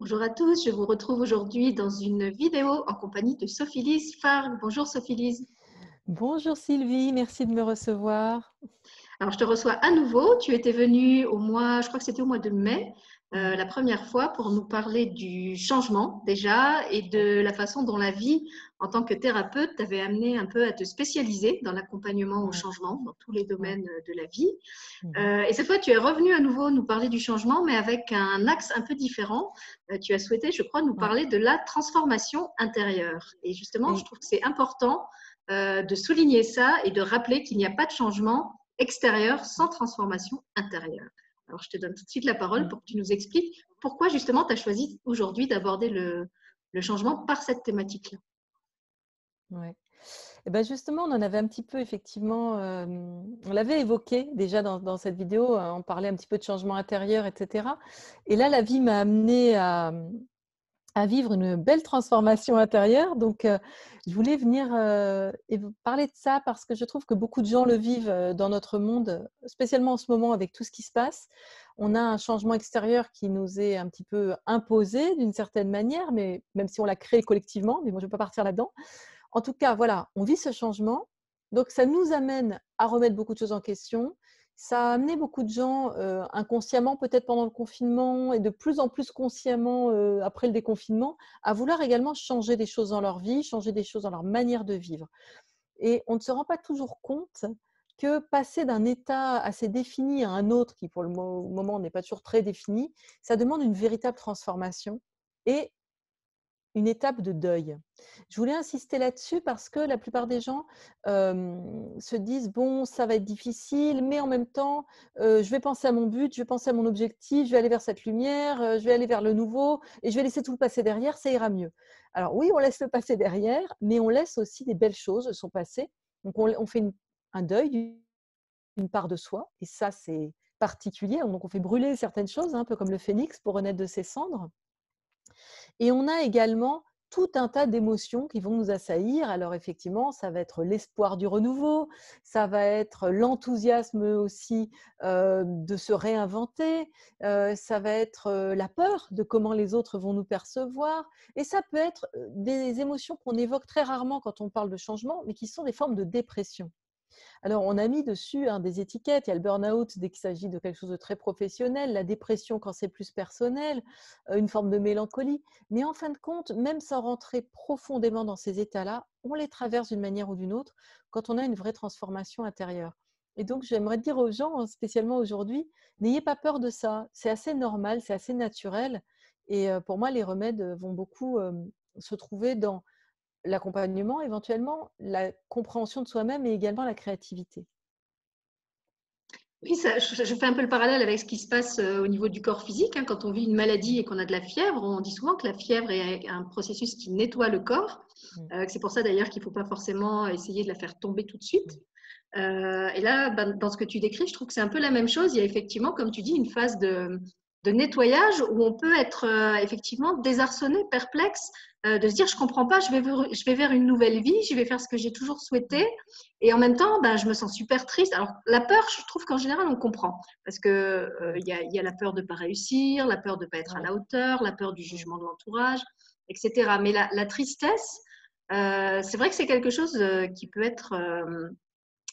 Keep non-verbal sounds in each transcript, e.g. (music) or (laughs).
Bonjour à tous, je vous retrouve aujourd'hui dans une vidéo en compagnie de Sophie-Lise Farg. Bonjour Sophie-Lise. Bonjour Sylvie, merci de me recevoir. Alors je te reçois à nouveau. Tu étais venue au mois, je crois que c'était au mois de mai, euh, la première fois pour nous parler du changement déjà et de la façon dont la vie en tant que thérapeute t'avait amené un peu à te spécialiser dans l'accompagnement au changement dans tous les domaines de la vie. Mmh. Euh, et cette fois, tu es revenu à nouveau nous parler du changement, mais avec un axe un peu différent. Euh, tu as souhaité, je crois, nous parler de la transformation intérieure. Et justement, je trouve que c'est important de souligner ça et de rappeler qu'il n'y a pas de changement extérieur sans transformation intérieure. Alors, je te donne tout de suite la parole mm. pour que tu nous expliques pourquoi justement tu as choisi aujourd'hui d'aborder le, changement par cette thématique-là. Oui. Et eh ben justement, on en avait un petit peu effectivement, euh, on l'avait évoqué déjà dans, cette vidéo, euh, on parlait un petit peu de changement intérieur, etc. Et là, la vie m'a amené à, à vivre une belle transformation intérieure. Donc, euh, je voulais venir euh, et vous parler de ça parce que je trouve que beaucoup de gens le vivent euh, dans notre monde, spécialement en ce moment avec tout ce qui se passe. On a un changement extérieur qui nous est un petit peu imposé d'une certaine manière, mais même si on l'a créé collectivement, mais moi je ne vais pas partir là-dedans. En tout cas, voilà, on vit ce changement. Donc, ça nous amène à remettre beaucoup de choses en question ça a amené beaucoup de gens euh, inconsciemment, peut-être pendant le confinement, et de plus en plus consciemment euh, après le déconfinement, à vouloir également changer des choses dans leur vie, changer des choses dans leur manière de vivre. Et on ne se rend pas toujours compte que passer d'un état assez défini à un autre, qui pour le moment n'est pas toujours très défini, ça demande une véritable transformation. Et une étape de deuil. Je voulais insister là-dessus parce que la plupart des gens se disent bon, ça va être difficile, mais en même temps, je vais penser à mon but, je vais penser à mon objectif, je vais aller vers cette lumière, je vais aller vers le nouveau et je vais laisser tout le passé derrière, ça ira mieux. Alors oui, on laisse le passé derrière, mais on laisse aussi des belles choses son passé. Donc on, fait un deuil d'une part de soi et ça c'est particulier. Donc on fait brûler certaines choses, hein, un peu comme le phénix pour renaître de ses cendres. Et on a également tout un tas d'émotions qui vont nous assaillir. Alors effectivement, ça va être l'espoir du renouveau, ça va être l'enthousiasme aussi de se réinventer, ça va être la peur de comment les autres vont nous percevoir, et ça peut être des émotions qu'on évoque très rarement quand on parle de changement, mais qui sont des formes de dépression. Alors, on a mis dessus hein, des étiquettes. Il y a le burn-out dès qu'il s'agit de quelque chose de très professionnel, la dépression quand c'est plus personnel, euh, une forme de mélancolie. Mais en fin de compte, même sans rentrer profondément dans ces états-là, on les traverse d'une manière ou d'une autre quand on a une vraie transformation intérieure. Et donc, j'aimerais dire aux gens, spécialement aujourd'hui, n'ayez pas peur de ça. C'est assez normal, c'est assez naturel. Et euh, pour moi, les remèdes vont beaucoup euh, se trouver dans l'accompagnement, éventuellement la compréhension de soi-même et également la créativité. Oui, ça, je, fais un peu le parallèle avec ce qui se passe euh, au niveau du corps physique. Hein. Quand on vit une maladie et qu'on a de la fièvre, on dit souvent que la fièvre est un processus qui nettoie le corps. Mmh. Euh, c'est pour ça d'ailleurs qu'il ne faut pas forcément essayer de la faire tomber tout de suite. Euh, et là, ben, dans ce que tu décris, je trouve que c'est un peu la même chose. Il y a effectivement, comme tu dis, une phase de, de nettoyage où on peut être effectivement désarçonné, perplexe, euh, de se dire je comprends pas, je vais, vers, je vais vers une nouvelle vie, je vais faire ce que j'ai toujours souhaité, et en même temps, ben, je me sens super triste. Alors la peur, je trouve qu'en général on comprend, parce que euh, il y, a, la peur de pas réussir, la peur de pas être à la hauteur, la peur du jugement de l'entourage, etc. Mais la, tristesse, euh, c'est vrai que c'est quelque chose qui peut être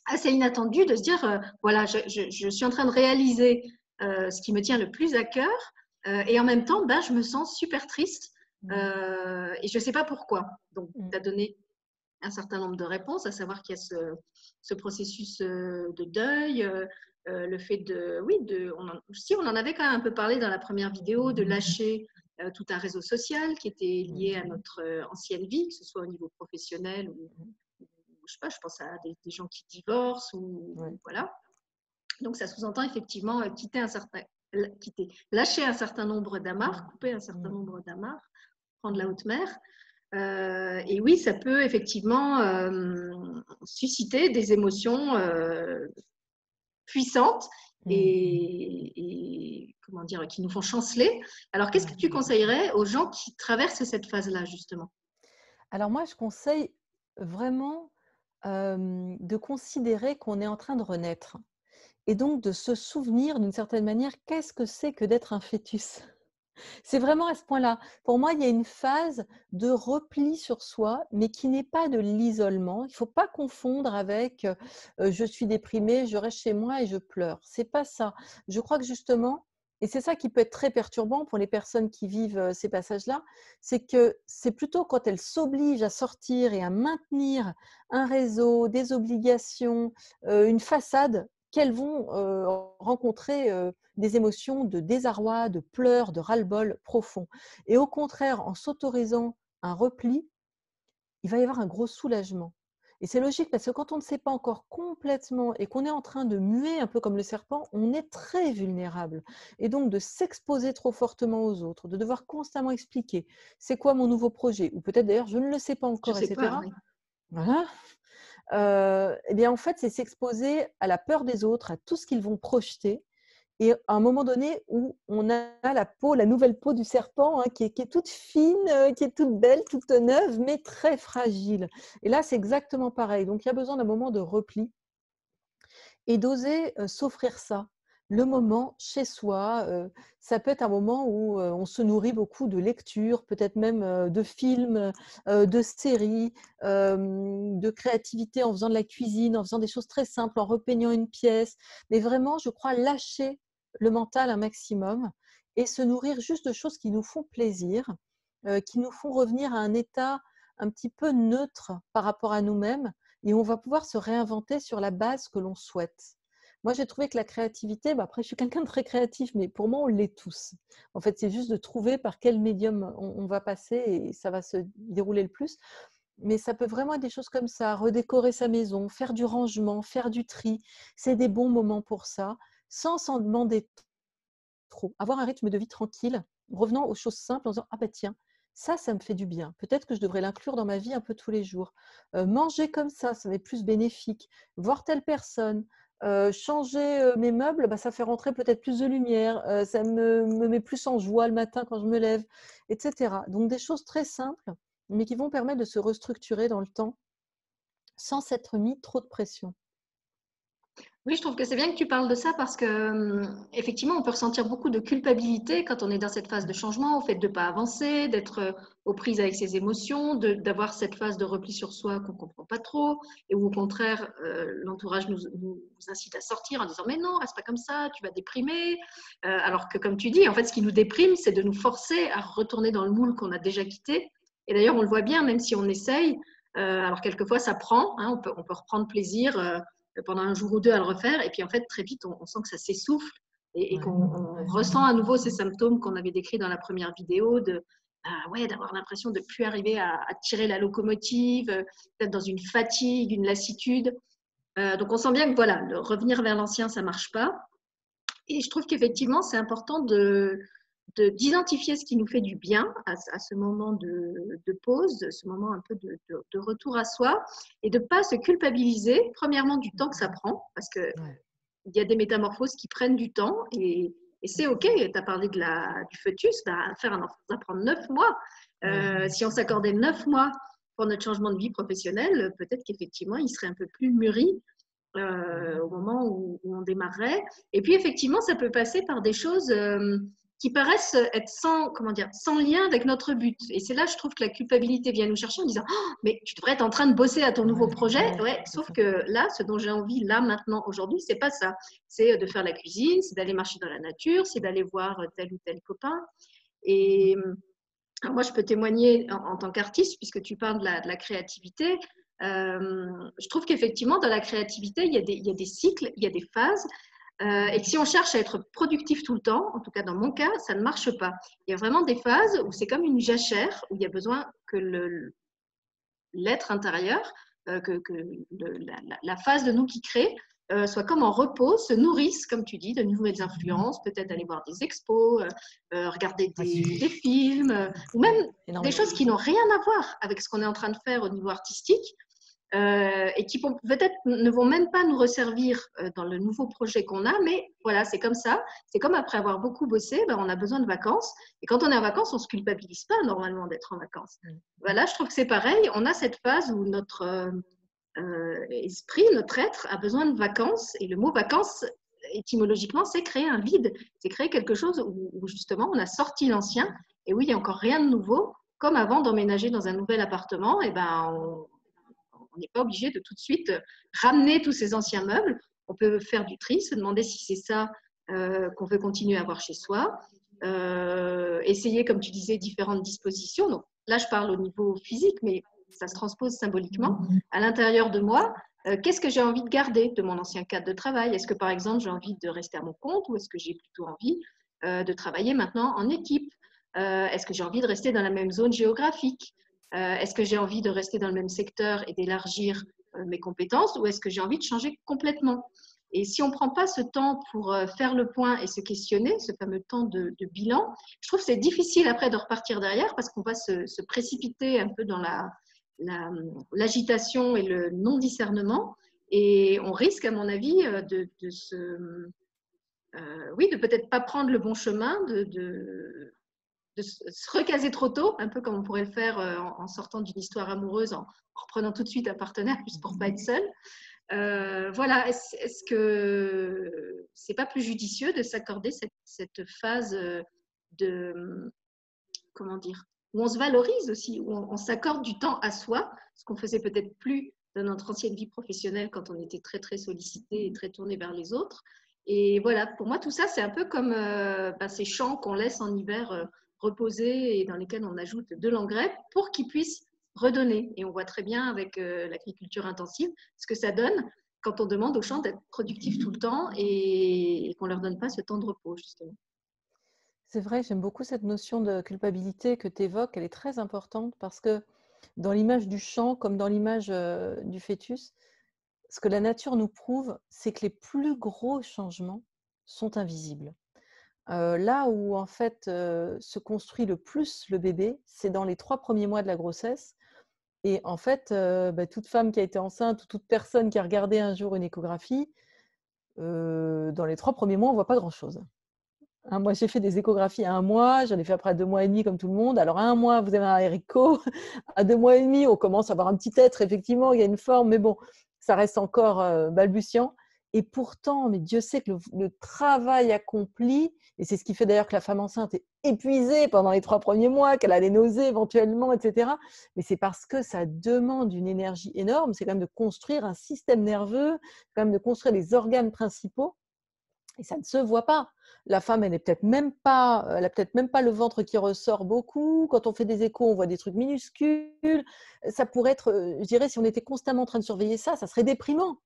assez inattendu de se dire voilà, je, je, suis en train de réaliser ce qui me tient le plus à cœur, et en même temps, ben, je me sens super triste Mmh. Euh, et je ne sais pas pourquoi. Donc, mmh. tu as donné un certain nombre de réponses, à savoir qu'il y a ce, processus euh, de deuil, euh, le fait de, oui, de, on si on en avait quand même un peu parlé dans la première vidéo, de mmh. lâcher tout un réseau social qui était lié à notre ancienne vie, que ce soit au niveau professionnel ou, je sais pas, je pense à des, gens qui divorcent ou voilà. Donc ça sous-entend effectivement quitter un certain, quitter, lâcher un certain nombre d'amarres, couper un certain nombre d'amarres de la haute mer. Euh, et oui, ça peut effectivement euh, susciter des émotions euh, puissantes mmh. et, comment dire, qui nous font chanceler. Alors, qu'est-ce que tu conseillerais aux gens qui traversent cette phase-là, justement? Alors, moi, je conseille vraiment de considérer qu'on est en train de renaître et donc de se souvenir d'une certaine manière qu'est-ce que c'est que d'être un fœtus? C'est vraiment à ce point-là. Pour moi, il y a une phase de repli sur soi, mais qui n'est pas de l'isolement. Il ne faut pas confondre avec je suis déprimée, je reste chez moi et je pleure. C'est pas ça. Je crois que justement, et c'est ça qui peut être très perturbant pour les personnes qui vivent ces passages-là, c'est que c'est plutôt quand elles s'obligent à sortir et à maintenir un réseau, des obligations, une façade qu'elles vont rencontrer des émotions de désarroi, de pleurs, de ras-le-bol profond. Et au contraire, en s'autorisant un repli, il va y avoir un gros soulagement. Et c'est logique parce que quand on ne sait pas encore complètement et qu'on est en train de muer un peu comme le serpent, on est très vulnérable. Et donc de s'exposer trop fortement aux autres, de devoir constamment expliquer c'est quoi mon nouveau projet, ou peut-être d'ailleurs je ne le sais pas encore, etc. Voilà. Eh bien en fait, c'est s'exposer à la peur des autres, à tout ce qu'ils vont projeter et à un moment donné où on a la peau, la nouvelle peau du serpent, hein, qui, est, toute fine, qui est toute belle, toute neuve, mais très fragile. Et là, c'est exactement pareil. Donc, il y a besoin d'un moment de repli et d'oser s'offrir ça. Le moment chez soi, euh, ça peut être un moment où on se nourrit beaucoup de lectures, peut-être même de films, de séries, de créativité en faisant de la cuisine, en faisant des choses très simples, en repeignant une pièce. Mais vraiment, je crois, lâcher le mental un maximum et se nourrir juste de choses qui nous font plaisir, euh, qui nous font revenir à un état un petit peu neutre par rapport à nous-mêmes et on va pouvoir se réinventer sur la base que l'on souhaite. Moi, j'ai trouvé que la créativité, bah, après, je suis quelqu'un de très créatif, mais pour moi, on l'est tous. En fait, c'est juste de trouver par quel médium on, va passer et ça va se dérouler le plus. Mais ça peut vraiment être des choses comme ça, redécorer sa maison, faire du rangement, faire du tri. C'est des bons moments pour ça sans s'en demander trop. Avoir un rythme de vie tranquille, revenant aux choses simples en disant Ah ben tiens, ça, ça me fait du bien. Peut-être que je devrais l'inclure dans ma vie un peu tous les jours. Euh, manger comme ça, ça être plus bénéfique. Voir telle personne, euh, changer euh, mes meubles, bah, ça fait rentrer peut-être plus de lumière. ça me, me, met plus en joie le matin quand je me lève, etc. Donc des choses très simples, mais qui vont permettre de se restructurer dans le temps sans s'être mis trop de pression. Oui, je trouve que c'est bien que tu parles de ça parce que hum, effectivement, on peut ressentir beaucoup de culpabilité quand on est dans cette phase de changement, au fait de ne pas avancer, d'être euh, aux prises avec ses émotions, d'avoir cette phase de repli sur soi qu'on ne comprend pas trop, et où au contraire, euh, l'entourage nous, incite à sortir en disant mais non, reste pas comme ça, tu vas déprimer. Euh, alors que comme tu dis, en fait, ce qui nous déprime, c'est de nous forcer à retourner dans le moule qu'on a déjà quitté. Et d'ailleurs, on le voit bien, même si on essaye. alors quelquefois, ça prend. Hein, on peut reprendre plaisir pendant un jour ou deux à le refaire. Et puis en fait, très vite, on, sent que ça s'essouffle et, qu'on ressent à nouveau ces symptômes qu'on avait décrits dans la première vidéo de bah ouais, d'avoir l'impression de ne plus arriver à, tirer la locomotive, euh, d'être dans une fatigue, une lassitude. Euh, donc on sent bien que voilà, revenir vers l'ancien, ça marche pas. Et je trouve qu'effectivement, c'est important de, d'identifier ce qui nous fait du bien à, ce moment de, pause, ce moment un peu de, retour à soi, et de ne pas se culpabiliser, premièrement, du temps que ça prend, parce qu'il il y a des métamorphoses qui prennent du temps, et, c'est OK, tu as parlé de la, du fœtus, bah, faire un enfant, ça prend neuf mois. Euh, si on s'accordait neuf mois pour notre changement de vie professionnelle, peut-être qu'effectivement, il serait un peu plus mûri euh, au moment où, on démarrerait. Et puis, effectivement, ça peut passer par des choses euh, qui paraissent être sans, comment dire, sans lien avec notre but. Et c'est là, je trouve que la culpabilité vient nous chercher en disant oh, Mais tu devrais être en train de bosser à ton nouveau projet. Ouais, sauf que là, ce dont j'ai envie, là, maintenant, aujourd'hui, c'est pas ça. C'est de faire la cuisine, c'est d'aller marcher dans la nature, c'est d'aller voir tel ou tel copain. Et moi, je peux témoigner en, tant qu'artiste, puisque tu parles de la, de la créativité. Euh, je trouve qu'effectivement, dans la créativité, il y, a des, il y a des cycles, il y a des phases. Euh, et si on cherche à être productif tout le temps, en tout cas dans mon cas, ça ne marche pas. Il y a vraiment des phases où c'est comme une jachère, où il y a besoin que l'être intérieur, euh, que, la, phase de nous qui crée, euh, soit comme en repos, se nourrisse, comme tu dis, de nouvelles influences, peut-être aller voir des expos, regarder des, des films, ou même des choses qui n'ont rien à voir avec ce qu'on est en train de faire au niveau artistique, euh, et qui peut-être ne vont même pas nous resservir euh, dans le nouveau projet qu'on a, mais voilà, c'est comme ça. C'est comme après avoir beaucoup bossé, ben, on a besoin de vacances. Et quand on est en vacances, on ne se culpabilise pas normalement d'être en vacances. Voilà, je trouve que c'est pareil. On a cette phase où notre euh, esprit, notre être a besoin de vacances. Et le mot vacances étymologiquement, c'est créer un vide, c'est créer quelque chose où, justement on a sorti l'ancien et où il n'y a encore rien de nouveau. Comme avant d'emménager dans un nouvel appartement, et eh ben, on n'est pas obligé de tout de suite ramener tous ces anciens meubles. On peut faire du tri, se demander si c'est ça euh, qu'on veut continuer à avoir chez soi. Euh, essayer, comme tu disais, différentes dispositions. Là, je parle au niveau physique, mais ça se transpose symboliquement. À l'intérieur de moi, euh, qu'est-ce que j'ai envie de garder de mon ancien cadre de travail? Est-ce que, par exemple, j'ai envie de rester à mon compte ou est-ce que j'ai plutôt envie euh, de travailler maintenant en équipe? Euh, Est-ce que j'ai envie de rester dans la même zone géographique? Est-ce que j'ai envie de rester dans le même secteur et d'élargir mes compétences ou est-ce que j'ai envie de changer complètement? Et si on ne prend pas ce temps pour faire le point et se questionner, ce fameux temps de, bilan, je trouve que c'est difficile après de repartir derrière parce qu'on va se, précipiter un peu dans la, l'agitation et le non-discernement. Et on risque, à mon avis, euh, de. Euh, de peut-être pas prendre le bon chemin, se recaser trop tôt, un peu comme on pourrait le faire euh, en, sortant d'une histoire amoureuse, en, reprenant tout de suite un partenaire, juste pour pas être seul. voilà, est-ce que c'est pas plus judicieux de s'accorder cette, cette, phase de comment dire où on se valorise aussi, où on, s'accorde du temps à soi, ce qu'on faisait peut-être plus dans notre ancienne vie professionnelle quand on était très très sollicité et très tourné vers les autres. Et voilà, pour moi, tout ça, c'est un peu comme euh, bah, ces champs qu'on laisse en hiver euh, reposer et dans lesquels on ajoute de l'engrais pour qu'ils puissent redonner. Et on voit très bien avec euh, l'agriculture intensive ce que ça donne quand on demande aux champs d'être productifs tout le temps et, et qu'on ne leur donne pas ce temps de repos, justement. C'est vrai, j'aime beaucoup cette notion de culpabilité que tu évoques. Elle est très importante parce que dans l'image du champ, comme dans l'image du fœtus, ce que la nature nous prouve, c'est que les plus gros changements sont invisibles. Là où en fait se construit le plus le bébé, c'est dans les trois premiers mois de la grossesse. Et en fait, bah, toute femme qui a été enceinte ou toute personne qui a regardé un jour une échographie, dans les trois premiers mois, on voit pas grand-chose. Hein, moi, j'ai fait des échographies à un mois, j'en ai fait après à deux mois et demi, comme tout le monde. Alors, à un mois, vous avez un Erico. (laughs) À deux mois et demi, on commence à avoir un petit être, effectivement, il y a une forme, mais bon, ça reste encore balbutiant. Et pourtant, mais Dieu sait que le, travail accompli, et c'est ce qui fait d'ailleurs que la femme enceinte est épuisée pendant les trois premiers mois, qu'elle a les nausées éventuellement, etc. Mais c'est parce que ça demande une énergie énorme. C'est quand même de construire un système nerveux, quand même de construire les organes principaux. Et ça ne se voit pas. La femme, elle n'est peut-être même pas, elle a peut-être même pas le ventre qui ressort beaucoup. Quand on fait des échos, on voit des trucs minuscules. Ça pourrait être, euh, je dirais, si on était constamment en train de surveiller ça, ça serait déprimant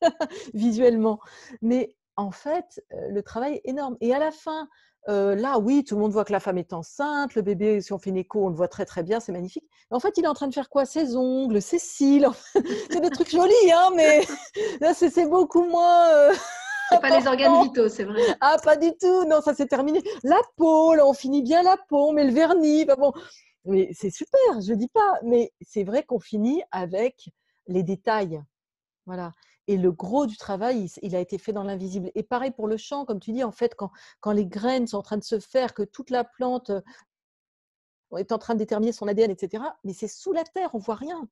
(laughs) visuellement. Mais en fait, euh, le travail est énorme. Et à la fin, euh, là, oui, tout le monde voit que la femme est enceinte, le bébé, si on fait une écho, on le voit très très bien, c'est magnifique. Mais en fait, il est en train de faire quoi? Ses ongles, ses cils, (laughs) c'est des trucs jolis, hein, mais (laughs) là, c'est beaucoup moins. (laughs) C'est pas les organes vitaux, c'est vrai. Ah, pas du tout. Non, ça c'est terminé. La peau, là, on finit bien la peau, met le vernis. bon, mais c'est super, je dis pas. Mais c'est vrai qu'on finit avec les détails. Voilà. Et le gros du travail, il, a été fait dans l'invisible. Et pareil pour le champ, comme tu dis, en fait, quand, les graines sont en train de se faire, que toute la plante euh, est en train de déterminer son ADN, etc. Mais c'est sous la terre, on voit rien.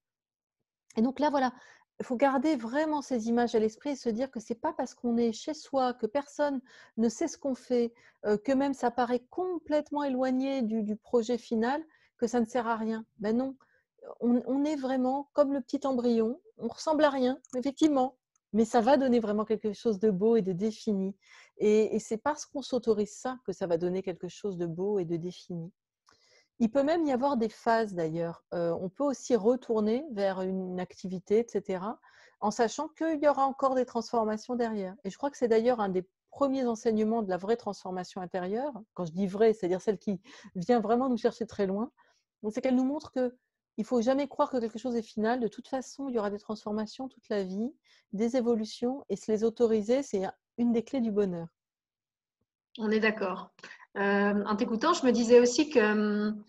Et donc là, voilà, il faut garder vraiment ces images à l'esprit et se dire que c'est pas parce qu'on est chez soi, que personne ne sait ce qu'on fait, euh, que même ça paraît complètement éloigné du, projet final, que ça ne sert à rien. Ben non, on, est vraiment comme le petit embryon, on ressemble à rien, effectivement, mais ça va donner vraiment quelque chose de beau et de défini. et c'est parce qu'on s'autorise ça que ça va donner quelque chose de beau et de défini. Il peut même y avoir des phases d'ailleurs. Euh, on peut aussi retourner vers une activité, etc., en sachant qu'il y aura encore des transformations derrière. Et je crois que c'est d'ailleurs un des premiers enseignements de la vraie transformation intérieure. Quand je dis vraie, c'est-à-dire celle qui vient vraiment nous chercher très loin, c'est qu'elle nous montre que il faut jamais croire que quelque chose est final. De toute façon, il y aura des transformations toute la vie, des évolutions, et se les autoriser, c'est une des clés du bonheur. On est d'accord. Euh, en t'écoutant, je me disais aussi que hum,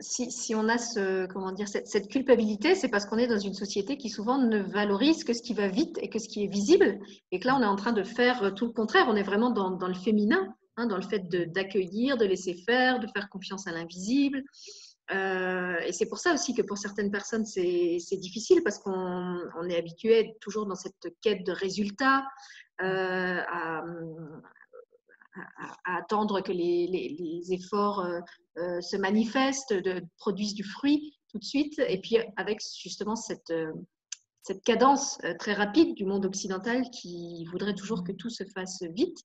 si, on a ce, dire, cette, culpabilité, c'est parce qu'on est dans une société qui souvent ne valorise que ce qui va vite et que ce qui est visible. Et que là, on est en train de faire tout le contraire. On est vraiment dans, le féminin, hein, dans le fait d'accueillir, de, laisser faire, de faire confiance à l'invisible. Et c'est pour ça aussi que pour certaines personnes, c'est difficile parce qu'on est habitué toujours dans cette quête de résultats, à, à, attendre que les, efforts euh, euh, se manifestent, produisent du fruit tout de suite. Et puis avec justement cette, euh, cette cadence très rapide du monde occidental qui voudrait toujours que tout se fasse vite.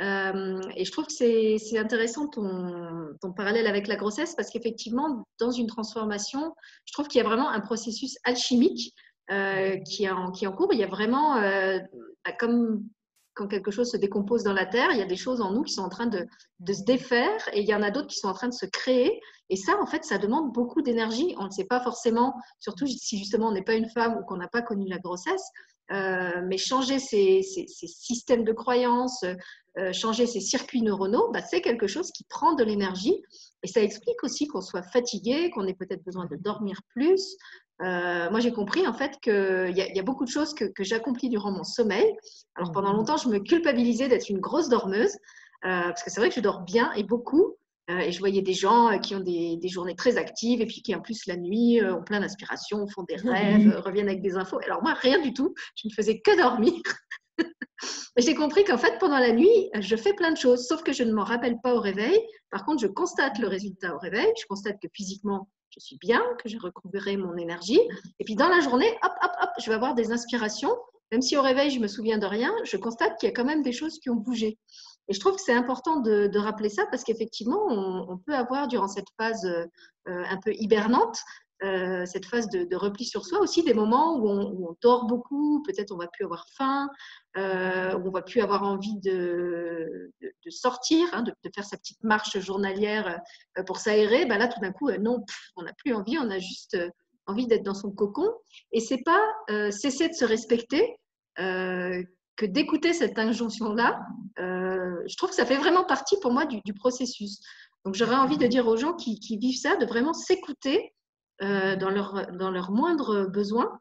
et je trouve que c'est intéressant ton, ton, parallèle avec la grossesse parce qu'effectivement, dans une transformation, je trouve qu'il y a vraiment un processus alchimique qui, est en, qui, est en, cours. Il y a vraiment, bah, comme quand quelque chose se décompose dans la terre, il y a des choses en nous qui sont en train de, se défaire et il y en a d'autres qui sont en train de se créer. Et ça, en fait, ça demande beaucoup d'énergie. On ne sait pas forcément, surtout si justement on n'est pas une femme ou qu'on n'a pas connu la grossesse, euh, mais changer ces, systèmes de croyances, euh, changer ces circuits neuronaux, bah, c'est quelque chose qui prend de l'énergie. Et ça explique aussi qu'on soit fatigué, qu'on ait peut-être besoin de dormir plus, euh, moi, j'ai compris en fait qu'il y, y, a beaucoup de choses que, que j'accomplis durant mon sommeil. Alors, pendant mhm. longtemps, je me culpabilisais d'être une grosse dormeuse, parce que c'est vrai que je dors bien et beaucoup. Euh, et je voyais des gens qui ont des, des, journées très actives et puis qui, en plus, la nuit, ont plein d'inspiration, font des (laughs) rêves, reviennent avec des infos. Alors, moi, rien du tout. Je ne faisais que dormir. (laughs) j'ai compris qu'en fait, pendant la nuit, je fais plein de choses, sauf que je ne m'en rappelle pas au réveil. Par contre, je constate le résultat au réveil. Je constate que physiquement, je suis bien, que j'ai recouvré mon énergie. Et puis dans la journée, hop, hop, hop, je vais avoir des inspirations. Même si au réveil, je me souviens de rien, je constate qu'il y a quand même des choses qui ont bougé. Et je trouve que c'est important de, rappeler ça parce qu'effectivement, on, peut avoir durant cette phase euh, un peu hibernante euh, cette phase de, repli sur soi, aussi des moments où on, dort beaucoup, peut-être on va plus avoir faim, euh, où on va plus avoir envie de, sortir, hein, de, faire sa petite marche journalière euh, pour s'aérer. Ben là, tout d'un coup, euh, non, on n'a plus envie, on a juste envie d'être dans son cocon. Et c'est pas cesser de se respecter que d'écouter cette injonction-là. je trouve que ça fait vraiment partie pour moi du, du processus. Donc j'aurais envie de dire aux gens qui, qui vivent ça de vraiment s'écouter euh, dans, leur, dans leurs moindres besoins,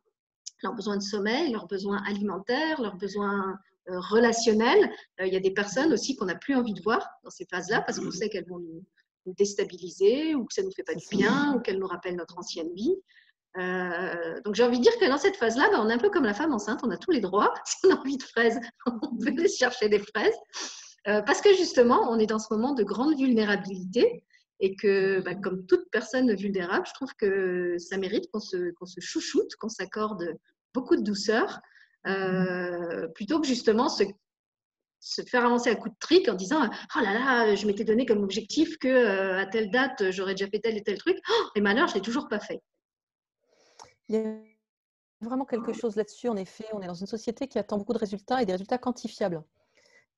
leurs besoins de sommeil, leurs besoins alimentaires, leurs besoins euh, relationnels. Euh, il y a des personnes aussi qu'on n'a plus envie de voir dans ces phases-là parce qu'on sait qu'elles vont nous, déstabiliser ou que ça ne nous fait pas du bien ou qu'elles nous rappellent notre ancienne vie. Donc j'ai envie de dire que dans cette phase-là, ben, on est un peu comme la femme enceinte, on a tous les droits. (laughs) Si on a envie de fraises, (laughs) on peut aller chercher des fraises. parce que justement, on est dans ce moment de grande vulnérabilité et que, bah, comme toute personne vulnérable, je trouve que ça mérite qu'on se, chouchoute, qu'on s'accorde beaucoup de douceur, euh, plutôt que justement se, faire avancer à coup de trick en disant Oh là là, je m'étais donné comme objectif que euh, à telle date, j'aurais déjà fait tel et tel truc, oh, et malheur, je l'ai toujours pas fait. Il y a vraiment quelque chose là-dessus, en effet. On est dans une société qui attend beaucoup de résultats et des résultats quantifiables.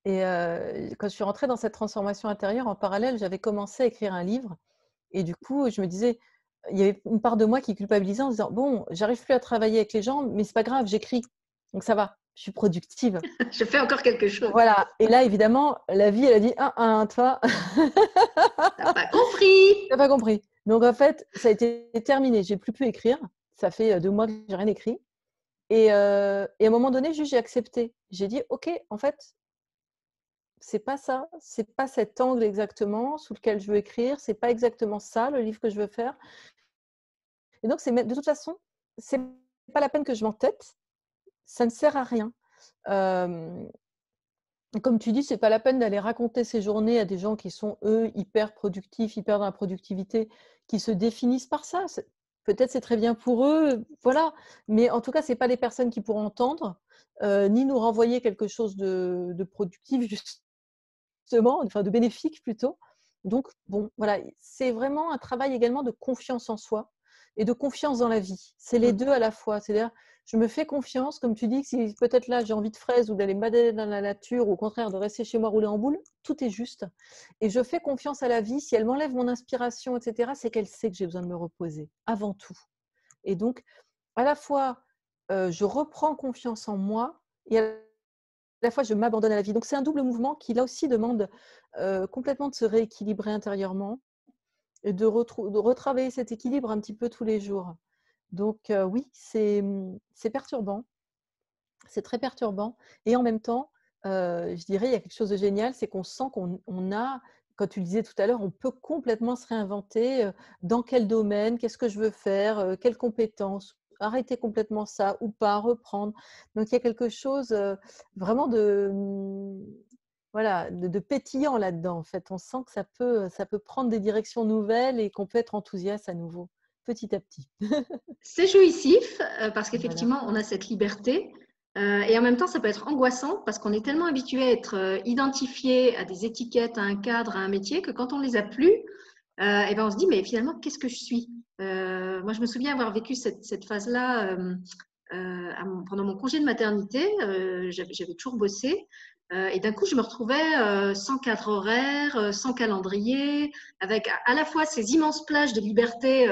Et quand je suis rentrée dans cette transformation intérieure, en parallèle, j'avais commencé à écrire un livre. Et du coup, je me disais, il y avait une part de moi qui culpabilisait en disant, bon, j'arrive plus à travailler avec les gens, mais c'est pas grave, j'écris. Donc ça va, je suis productive. (laughs) je fais encore quelque chose. Voilà. Et là, évidemment, la vie, elle a dit, ah, ah, toi. T'as pas (laughs) compris. T'as pas compris. Donc en fait, ça a été terminé. J'ai plus pu écrire. Ça fait deux mois que j'ai rien écrit. Et, et, à un moment donné, juste j'ai accepté. J'ai dit, ok, en fait, c'est pas ça, c'est pas cet angle exactement sous lequel je veux écrire, c'est pas exactement ça le livre que je veux faire. Et donc, de toute façon, c'est pas la peine que je m'entête, ça ne sert à rien. comme tu dis, c'est pas la peine d'aller raconter ces journées à des gens qui sont eux hyper productifs, hyper dans la productivité, qui se définissent par ça. Peut-être c'est très bien pour eux, voilà. Mais en tout cas, c'est pas des personnes qui pourront entendre, ni nous renvoyer quelque chose de, de productif, juste enfin de bénéfique plutôt. Donc, bon, voilà, c'est vraiment un travail également de confiance en soi et de confiance dans la vie. C'est les mmh. deux à la fois. C'est-à-dire, je me fais confiance, comme tu dis, que si peut-être là j'ai envie de fraises ou d'aller balader dans la nature, ou au contraire de rester chez moi rouler en boule, tout est juste. Et je fais confiance à la vie. Si elle m'enlève mon inspiration, etc., c'est qu'elle sait que j'ai besoin de me reposer, avant tout. Et donc, à la fois, euh, je reprends confiance en moi et à la fois je m'abandonne à la vie. Donc c'est un double mouvement qui là aussi demande complètement de se rééquilibrer intérieurement et de, retravailler cet équilibre un petit peu tous les jours. Donc oui, mmh, c'est perturbant, c'est très perturbant. Et en même temps, je dirais, il y a quelque chose de génial, c'est qu'on sent qu'on a quand tu le disais tout à l'heure, on peut complètement se réinventer. Dans quel domaine Qu'est-ce que je veux faire Quelles compétences Arrêter complètement ça ou pas, reprendre. Donc il y a quelque chose vraiment de, mmh, voilà, de, pétillant là-dedans. En fait, on sent que ça peut, ça peut prendre des directions nouvelles et qu'on peut être enthousiaste à nouveau, petit à petit. (laughs) C'est jouissif parce qu'effectivement, on a cette liberté. Euh, et en même temps, ça peut être angoissant parce qu'on est tellement habitué à être euh, identifié à des étiquettes, à un cadre, à un métier, que quand on les a plus, euh, et ben on se dit, mais finalement, qu'est-ce que je suis? Moi, je me souviens avoir vécu cette, cette phase-là pendant mon congé de maternité. J'avais toujours bossé. et d'un coup, je me retrouvais sans cadre horaire, sans calendrier, avec à la fois ces immenses plages de liberté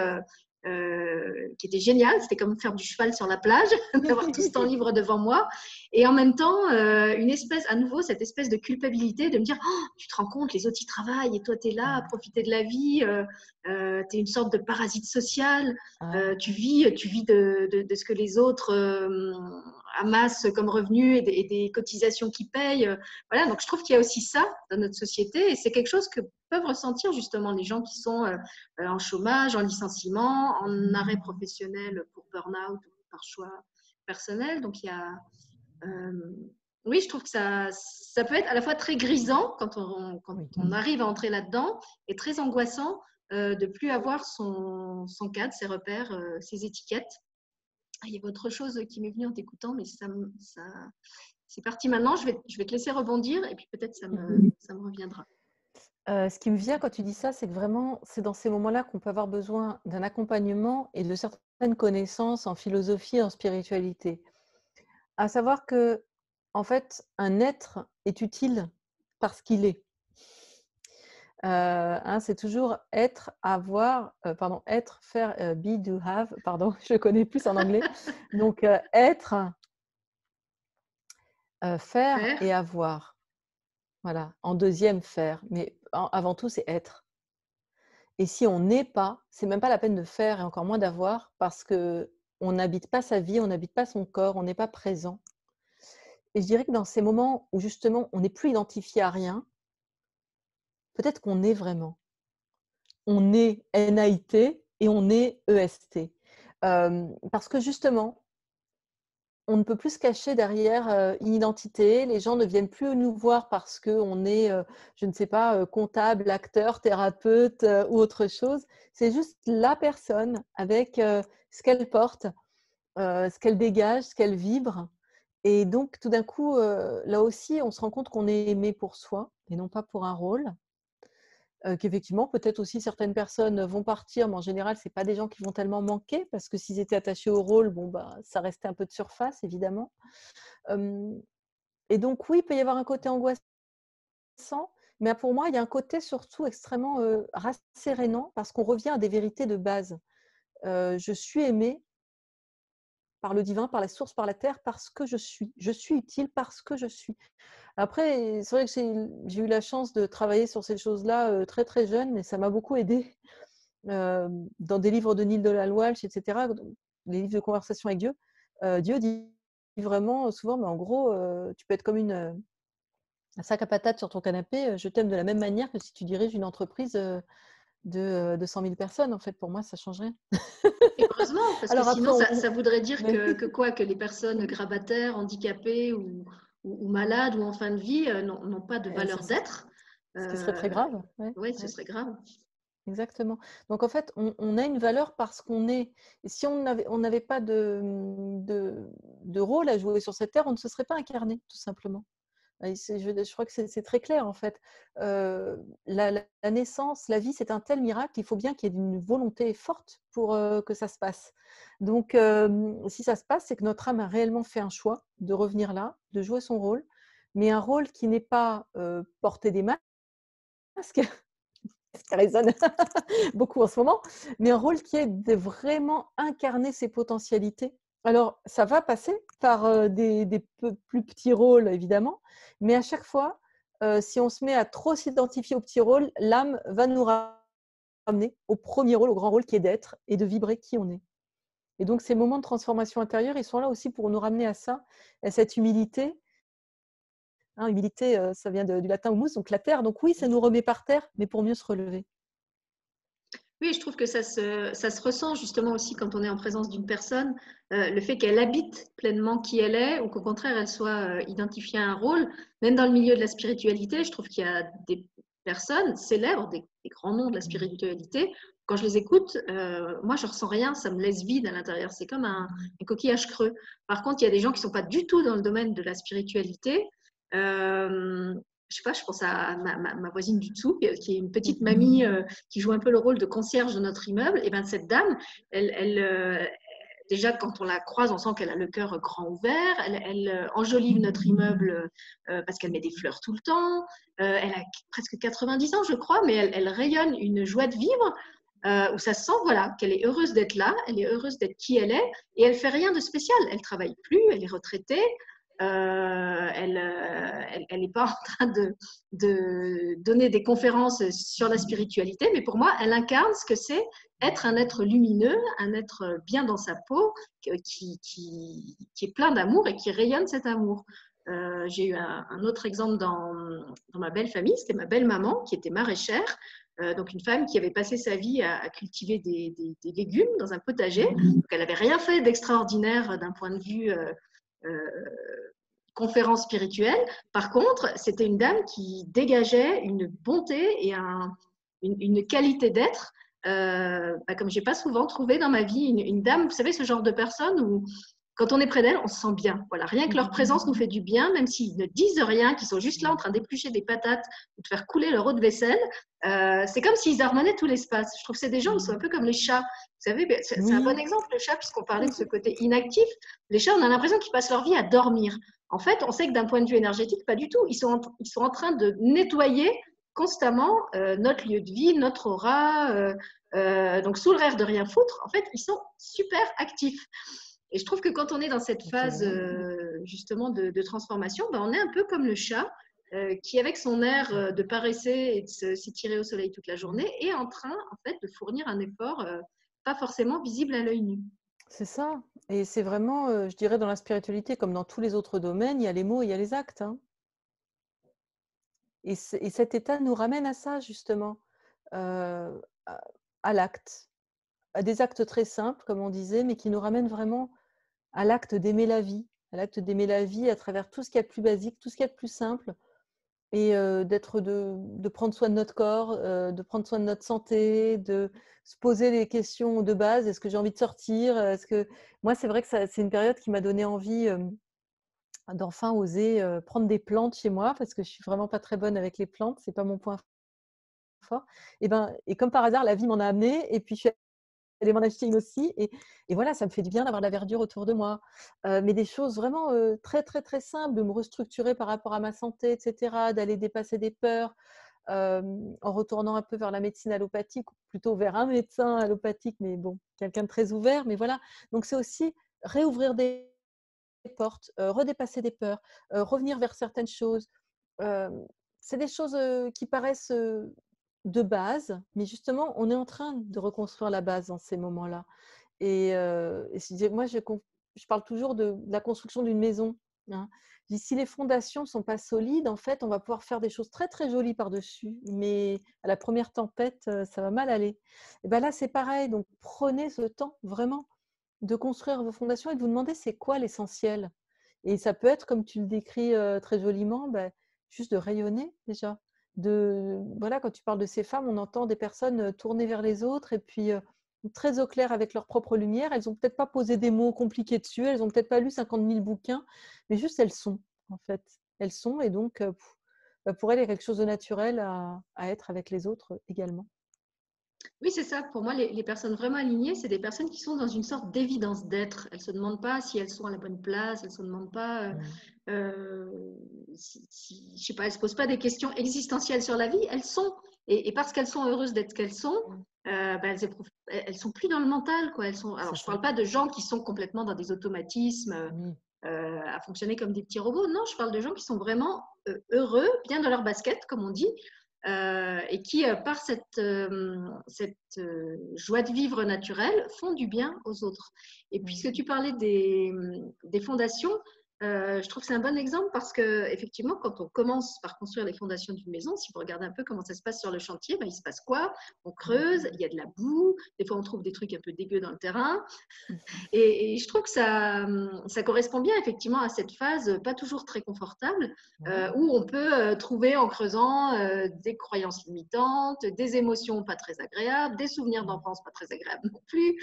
euh, qui était génial. C'était comme faire du cheval sur la plage, (laughs) d'avoir tout ce temps libre devant moi. Et en même temps, euh, une espèce, à nouveau, cette espèce de culpabilité de me dire oh, Tu te rends compte, les autres y travaillent et toi, tu es là à profiter de la vie. Euh, tu es une sorte de parasite social. tu vis, tu vis de, de, ce que les autres amassent comme revenus et des, cotisations qui payent. Voilà, donc je trouve qu'il y a aussi ça dans notre société et c'est quelque chose que peuvent ressentir justement les gens qui sont euh, euh, en chômage, en licenciement, en arrêt professionnel pour burn-out ou par choix personnel. Donc il y a. Euh, oui, je trouve que ça, ça peut être à la fois très grisant quand on, quand on arrive à entrer là-dedans et très angoissant de plus avoir son, son cadre, ses repères, ses étiquettes. Ah, il y avait autre chose qui m'est venue en t'écoutant, mais ça, ça c'est parti maintenant. Je vais, je vais te laisser rebondir et puis peut-être ça me, ça me reviendra. Euh, ce qui me vient quand tu dis ça, c'est que vraiment, c'est dans ces moments-là qu'on peut avoir besoin d'un accompagnement et de certaines connaissances en philosophie et en spiritualité. À savoir que, en fait, un être est utile parce qu'il est. Euh, hein, c'est toujours être, avoir, euh, pardon, être, faire, be, do, have, pardon, (laughs) je connais plus en anglais. Donc, être, faire et avoir. Voilà, en deuxième, faire. Mais avant tout, c'est être. Et si on n'est pas, c'est même pas la peine de faire et encore moins d'avoir parce que on n'habite pas sa vie, on n'habite pas son corps, on n'est pas présent. Et je dirais que dans ces moments où justement on n'est plus identifié à rien, peut-être qu'on est vraiment. On est NAIT et on est EST. parce que justement, on ne peut plus se cacher derrière une identité. Les gens ne viennent plus nous voir parce qu'on est, je ne sais pas, comptable, acteur, thérapeute ou autre chose. C'est juste la personne avec ce qu'elle porte, ce qu'elle dégage, ce qu'elle vibre. Et donc, tout d'un coup, là aussi, on se rend compte qu'on est aimé pour soi et non pas pour un rôle. Euh, qu'effectivement, peut-être aussi certaines personnes vont partir, mais en général, ce pas des gens qui vont tellement manquer, parce que s'ils étaient attachés au rôle, bon, bah, ça restait un peu de surface, évidemment. et donc, oui, il peut y avoir un côté angoissant, mais pour moi, il y a un côté surtout extrêmement rassérénant, parce qu'on revient à des vérités de base. je suis aimée par le divin, par la source, par la terre, parce que je suis. Je suis utile parce que je suis. Après, c'est vrai que j'ai eu la chance de travailler sur ces choses-là très très jeune et ça m'a beaucoup aidé (laughs) dans des livres de Neil de la Walsh, etc., les livres de conversation avec Dieu. Dieu dit vraiment souvent, mais en gros, tu peux être comme une, un sac à patates sur ton canapé. Je t'aime de la même manière que si tu diriges une entreprise de, de 100 000 personnes. En fait, pour moi, ça change rien. (laughs) heureusement, parce que sinon, ça, voudrait dire que, que, quoi Que les personnes grabataires, handicapées ou, ou, malades ou en fin de vie euh, n'ont pas de valeur d'être. Ce qui serait très grave. oui, ce serait grave. Exactement. Donc en fait, on, a une valeur parce qu'on est. Et si on n'avait on pas de, de, de, rôle à jouer sur cette terre, on ne se serait pas incarné, tout simplement. Je, crois que c'est très clair en fait. Euh, la, naissance, la vie, c'est un tel miracle qu'il faut bien qu'il y ait une volonté forte pour euh, que ça se passe. Donc, si ça se passe, c'est que notre âme a réellement fait un choix de revenir là, de jouer son rôle, mais un rôle qui n'est pas porter des masques, (laughs) qui résonne (laughs) beaucoup en ce moment, mais un rôle qui est de vraiment incarner ses potentialités. Alors, ça va passer par des, plus petits rôles, évidemment, mais à chaque fois, si on se met à trop s'identifier aux petits rôles, l'âme va nous ramener au premier rôle, au grand rôle qui est d'être et de vibrer qui on est. Et donc, ces moments de transformation intérieure, ils sont là aussi pour nous ramener à ça, à cette humilité, Hein, humilité, ça vient du latin humus, donc la terre. Donc oui, ça nous remet par terre, mais pour mieux se relever. Oui, je trouve que ça se, ça se ressent justement aussi quand on est en présence d'une personne, le fait qu'elle habite pleinement qui elle est, ou qu'au contraire, elle soit identifiée à un rôle. Même dans le milieu de la spiritualité, je trouve qu'il y a des personnes célèbres, des, grands noms de la spiritualité. Quand je les écoute, moi, je ressens rien, ça me laisse vide à l'intérieur. C'est comme un, coquillage creux. Par contre, il y a des gens qui ne sont pas du tout dans le domaine de la spiritualité euh, je sais pas, je pense à ma, voisine du dessous, qui est une petite mamie euh, qui joue un peu le rôle de concierge de notre immeuble. Et bien cette dame, elle, euh, déjà quand on la croise, on sent qu'elle a le cœur grand ouvert. Elle, enjolive notre immeuble parce qu'elle met des fleurs tout le temps. elle a presque 90 ans, je crois, mais elle, rayonne une joie de vivre. où ça sent voilà qu'elle est heureuse d'être là, elle est heureuse d'être qui elle est, et elle fait rien de spécial. Elle travaille plus, elle est retraitée, euh, elle n'est euh, pas (laughs) en train de, donner des conférences sur la spiritualité, mais pour moi, elle incarne ce que c'est être un être lumineux, un être bien dans sa peau, qui, est plein d'amour et qui rayonne cet amour. Euh, j'ai eu un, autre exemple dans, ma belle famille, c'était ma belle maman qui était maraîchère, donc une femme qui avait passé sa vie à, cultiver des, des, légumes dans un potager. Donc elle n'avait rien fait d'extraordinaire d'un point de vue conférence spirituelle. Par contre, c'était une dame qui dégageait une bonté et une, qualité d'être euh, bah, comme j'ai pas souvent trouvé dans ma vie une, une, dame, vous savez, ce genre de personne où quand on est près d'elle, on se sent bien. Voilà, rien que leur présence nous fait du bien, même s'ils ne disent rien, qu'ils sont juste là en train d'éplucher des patates ou de faire couler leur eau de vaisselle. Euh, c'est comme s'ils harmonaient tout l'espace. Je trouve que c'est des gens qui sont un peu comme les chats. Vous savez, ben, c'est un bon exemple, le chat, puisqu'on parlait de ce côté inactif. Les chats, on a l'impression qu'ils passent leur vie à dormir. En fait, on sait que d'un point de vue énergétique, pas du tout. Ils sont en, ils sont en train de nettoyer constamment euh, notre lieu de vie, notre aura. Euh, donc, sous le rêve de rien foutre, en fait, ils sont super actifs. Et je trouve que quand on est dans cette phase euh, justement de, transformation, ben, on est un peu comme le chat euh, qui, avec son air euh, de paresser et de s'étirer au soleil toute la journée, est en train en fait de fournir un effort pas forcément visible à l'œil nu. C'est ça. Et c'est vraiment, je dirais, dans la spiritualité, comme dans tous les autres domaines, il y a les mots et il y a les actes. Hein. Et, et, cet état nous ramène à ça, justement, à, à l'acte à des actes très simples, comme on disait, mais qui nous ramènent vraiment à l'acte d'aimer la vie, à l'acte d'aimer la vie à travers tout ce qu'il y a de plus basique, tout ce qu'il y a de plus simple, et d'être de, prendre soin de notre corps, de prendre soin de notre santé, de se poser les questions de base. Est-ce que j'ai envie de sortir? Est-ce que moi, c'est vrai que c'est une période qui m'a donné envie d'enfin oser prendre des plantes chez moi parce que je suis vraiment pas très bonne avec les plantes, c'est pas mon point fort. Et ben, et comme par hasard, la vie m'en a amené, et puis je suis aller m'en aussi. Et, voilà, ça me fait du bien d'avoir de la verdure autour de moi. Euh, mais des choses vraiment euh, très, très, très simples, de me restructurer par rapport à ma santé, etc., d'aller dépasser des peurs. Euh, en retournant un peu vers la médecine allopathique, ou plutôt vers un médecin allopathique, mais bon, quelqu'un de très ouvert. Mais voilà, donc c'est aussi réouvrir des portes, redépasser des peurs, revenir vers certaines choses. c'est des choses qui paraissent de base, mais justement, on est en train de reconstruire la base dans ces moments-là. Et, moi, je, parle toujours de, la construction d'une maison. Hein. Si les fondations ne sont pas solides, en fait, on va pouvoir faire des choses très très jolies par-dessus, mais à la première tempête, ça va mal aller. Et ben là, c'est pareil. Donc, prenez ce temps vraiment de construire vos fondations et de vous demander c'est quoi l'essentiel. Et ça peut être, comme tu le décris très joliment, ben, juste de rayonner déjà de voilà quand tu parles de ces femmes on entend des personnes tournées vers les autres et puis très au clair avec leur propre lumière. Elles ont peut-être pas posé des mots compliqués dessus elles ont peut-être pas lu 50 000 bouquins mais juste elles sont en fait. Elles sont et donc bah, pour elles il y a quelque chose de naturel à, être avec les autres également oui, c'est ça. Pour moi, les, personnes vraiment alignées, c'est des personnes qui sont dans une sorte d'évidence d'être. Elles ne se demandent pas si elles sont à la bonne place, elles ne se demandent pas mmh. Euh, si, je sais pas, elles se posent pas des questions existentielles sur la vie, elles sont. Et, parce qu'elles sont heureuses d'être ce qu'elles sont, euh, ben, elles, sont plus dans le mental. Quoi. Elles sont, alors, je ne parle pas de gens qui sont complètement dans des automatismes, euh, à fonctionner comme des petits robots. Non, je parle de gens qui sont vraiment heureux, bien dans leur basket, comme on dit, et qui, par cette, cette joie de vivre naturelle, font du bien aux autres. Et puisque tu parlais des, des fondations, euh, je trouve que c'est un bon exemple parce que effectivement, quand on commence par construire les fondations d'une maison, si vous regardez un peu comment ça se passe sur le chantier, ben, il se passe quoi? On creuse, il y a de la boue, des fois on trouve des trucs un peu dégueux dans le terrain. (laughs) Et, je trouve que ça, ça, correspond bien effectivement à cette phase pas toujours très confortable euh, où on peut euh, trouver en creusant des croyances limitantes, des émotions pas très agréables, des souvenirs d'enfance pas très agréables non plus,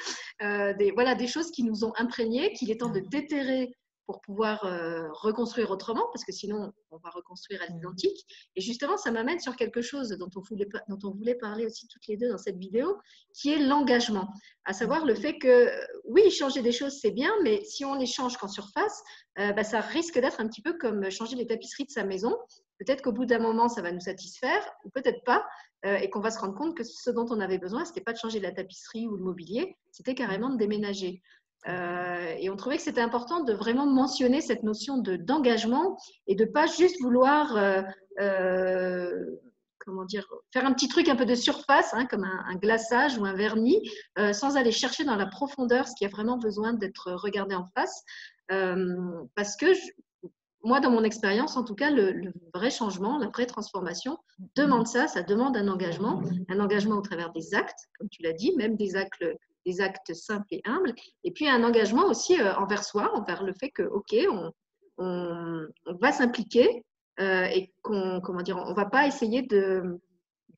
des, voilà, des choses qui nous ont imprégnées, qu'il est temps de déterrer pour pouvoir euh, reconstruire autrement, parce que sinon, on va reconstruire à mmh. l'identique. Et justement, ça m'amène sur quelque chose dont on, voulait, dont on voulait parler aussi toutes les deux dans cette vidéo, qui est l'engagement. À savoir le fait que, oui, changer des choses, c'est bien, mais si on les change qu'en surface, euh, bah, ça risque d'être un petit peu comme changer les tapisseries de sa maison. Peut-être qu'au bout d'un moment, ça va nous satisfaire, ou peut-être pas, euh, et qu'on va se rendre compte que ce dont on avait besoin, ce n'était pas de changer la tapisserie ou le mobilier, c'était carrément de déménager. Euh, et on trouvait que c'était important de vraiment mentionner cette notion d'engagement et de pas juste vouloir euh, euh, comment dire, faire un petit truc un peu de surface, hein, comme un, glaçage ou un vernis, sans aller chercher dans la profondeur ce qui a vraiment besoin d'être regardé en face. parce que moi, dans mon expérience, en tout cas, le, le, vrai changement, la vraie transformation demande ça, ça demande un engagement, un engagement au travers des actes, comme tu l'as dit, même des actes des actes simples et humbles, et puis un engagement aussi euh, envers soi, envers le fait que, ok, on, on, va s'impliquer euh, et qu'on, comment dire, on va pas essayer de,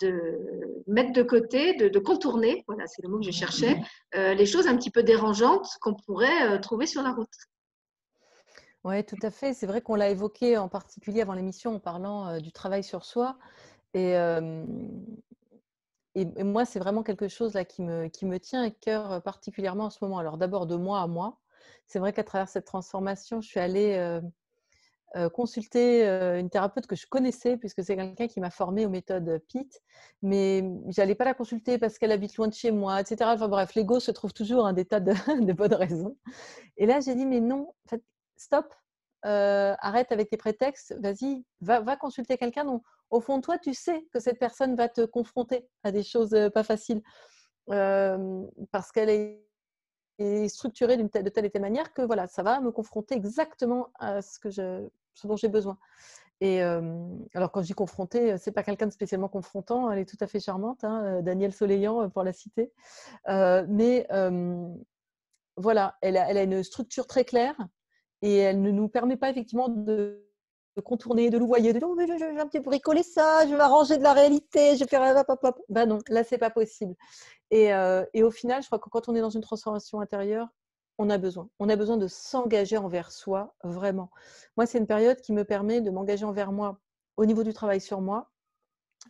de mettre de côté, de, contourner, voilà, c'est le mot que je cherchais, euh, les choses un petit peu dérangeantes qu'on pourrait trouver sur la route. Oui, tout à fait. C'est vrai qu'on l'a évoqué en particulier avant l'émission en parlant du travail sur soi. Et, et, moi, c'est vraiment quelque chose là qui me, qui me tient à cœur particulièrement en ce moment. Alors d'abord de moi à moi. C'est vrai qu'à travers cette transformation, je suis allée consulter une thérapeute que je connaissais puisque c'est quelqu'un qui m'a formée aux méthodes PIT, mais j'allais pas la consulter parce qu'elle habite loin de chez moi, etc. Enfin bref, l'ego se trouve toujours un des tas (laughs) de, bonnes raisons. Et là, j'ai dit mais non, stop, arrête avec tes prétextes, vas-y, va, va consulter quelqu'un dont au fond de toi, tu sais que cette personne va te confronter à des choses pas faciles parce qu'elle est, structurée de telle et telle manière que voilà, ça va me confronter exactement à ce, dont j'ai besoin. Et alors, quand je dis confrontée, c'est pas quelqu'un de spécialement confrontant, elle est tout à fait charmante, hein, Danielle Soleillant pour la citer. mais voilà, elle a, une structure très claire et elle ne nous permet pas effectivement de de contourner, de louvoyer, de dire oh, je, vais un petit bricoler ça, je vais arranger de la réalité, je vais faire Ben non, là c'est pas possible. Et, euh, et, au final, je crois que quand on est dans une transformation intérieure, on a besoin. On a besoin de s'engager envers soi, vraiment. Moi, c'est une période qui me permet de m'engager envers moi au niveau du travail sur moi,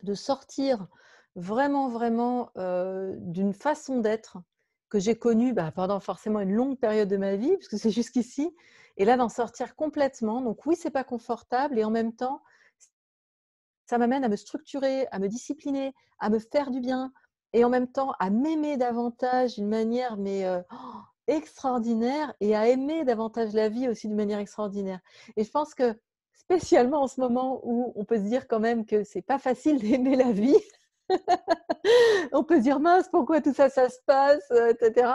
de sortir vraiment, vraiment euh, d'une façon d'être que j'ai connue bah, pendant forcément une longue période de ma vie, puisque c'est jusqu'ici, et là, d'en sortir complètement. Donc oui, c'est pas confortable et en même temps, ça m'amène à me structurer, à me discipliner, à me faire du bien et en même temps à m'aimer davantage d'une manière mais euh, oh, extraordinaire et à aimer davantage la vie aussi d'une manière extraordinaire. Et je pense que spécialement en ce moment où on peut se dire quand même que c'est pas facile d'aimer la vie. On peut dire mince pourquoi tout ça ça se passe etc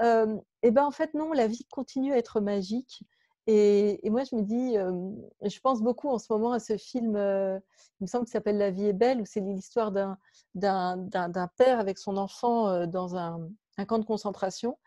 euh, et ben en fait non la vie continue à être magique et, moi, je me dis, je pense beaucoup en ce moment à ce film, il me semble qu'il s'appelle La vie est belle, où c'est l'histoire d'un père avec son enfant dans un, camp de concentration.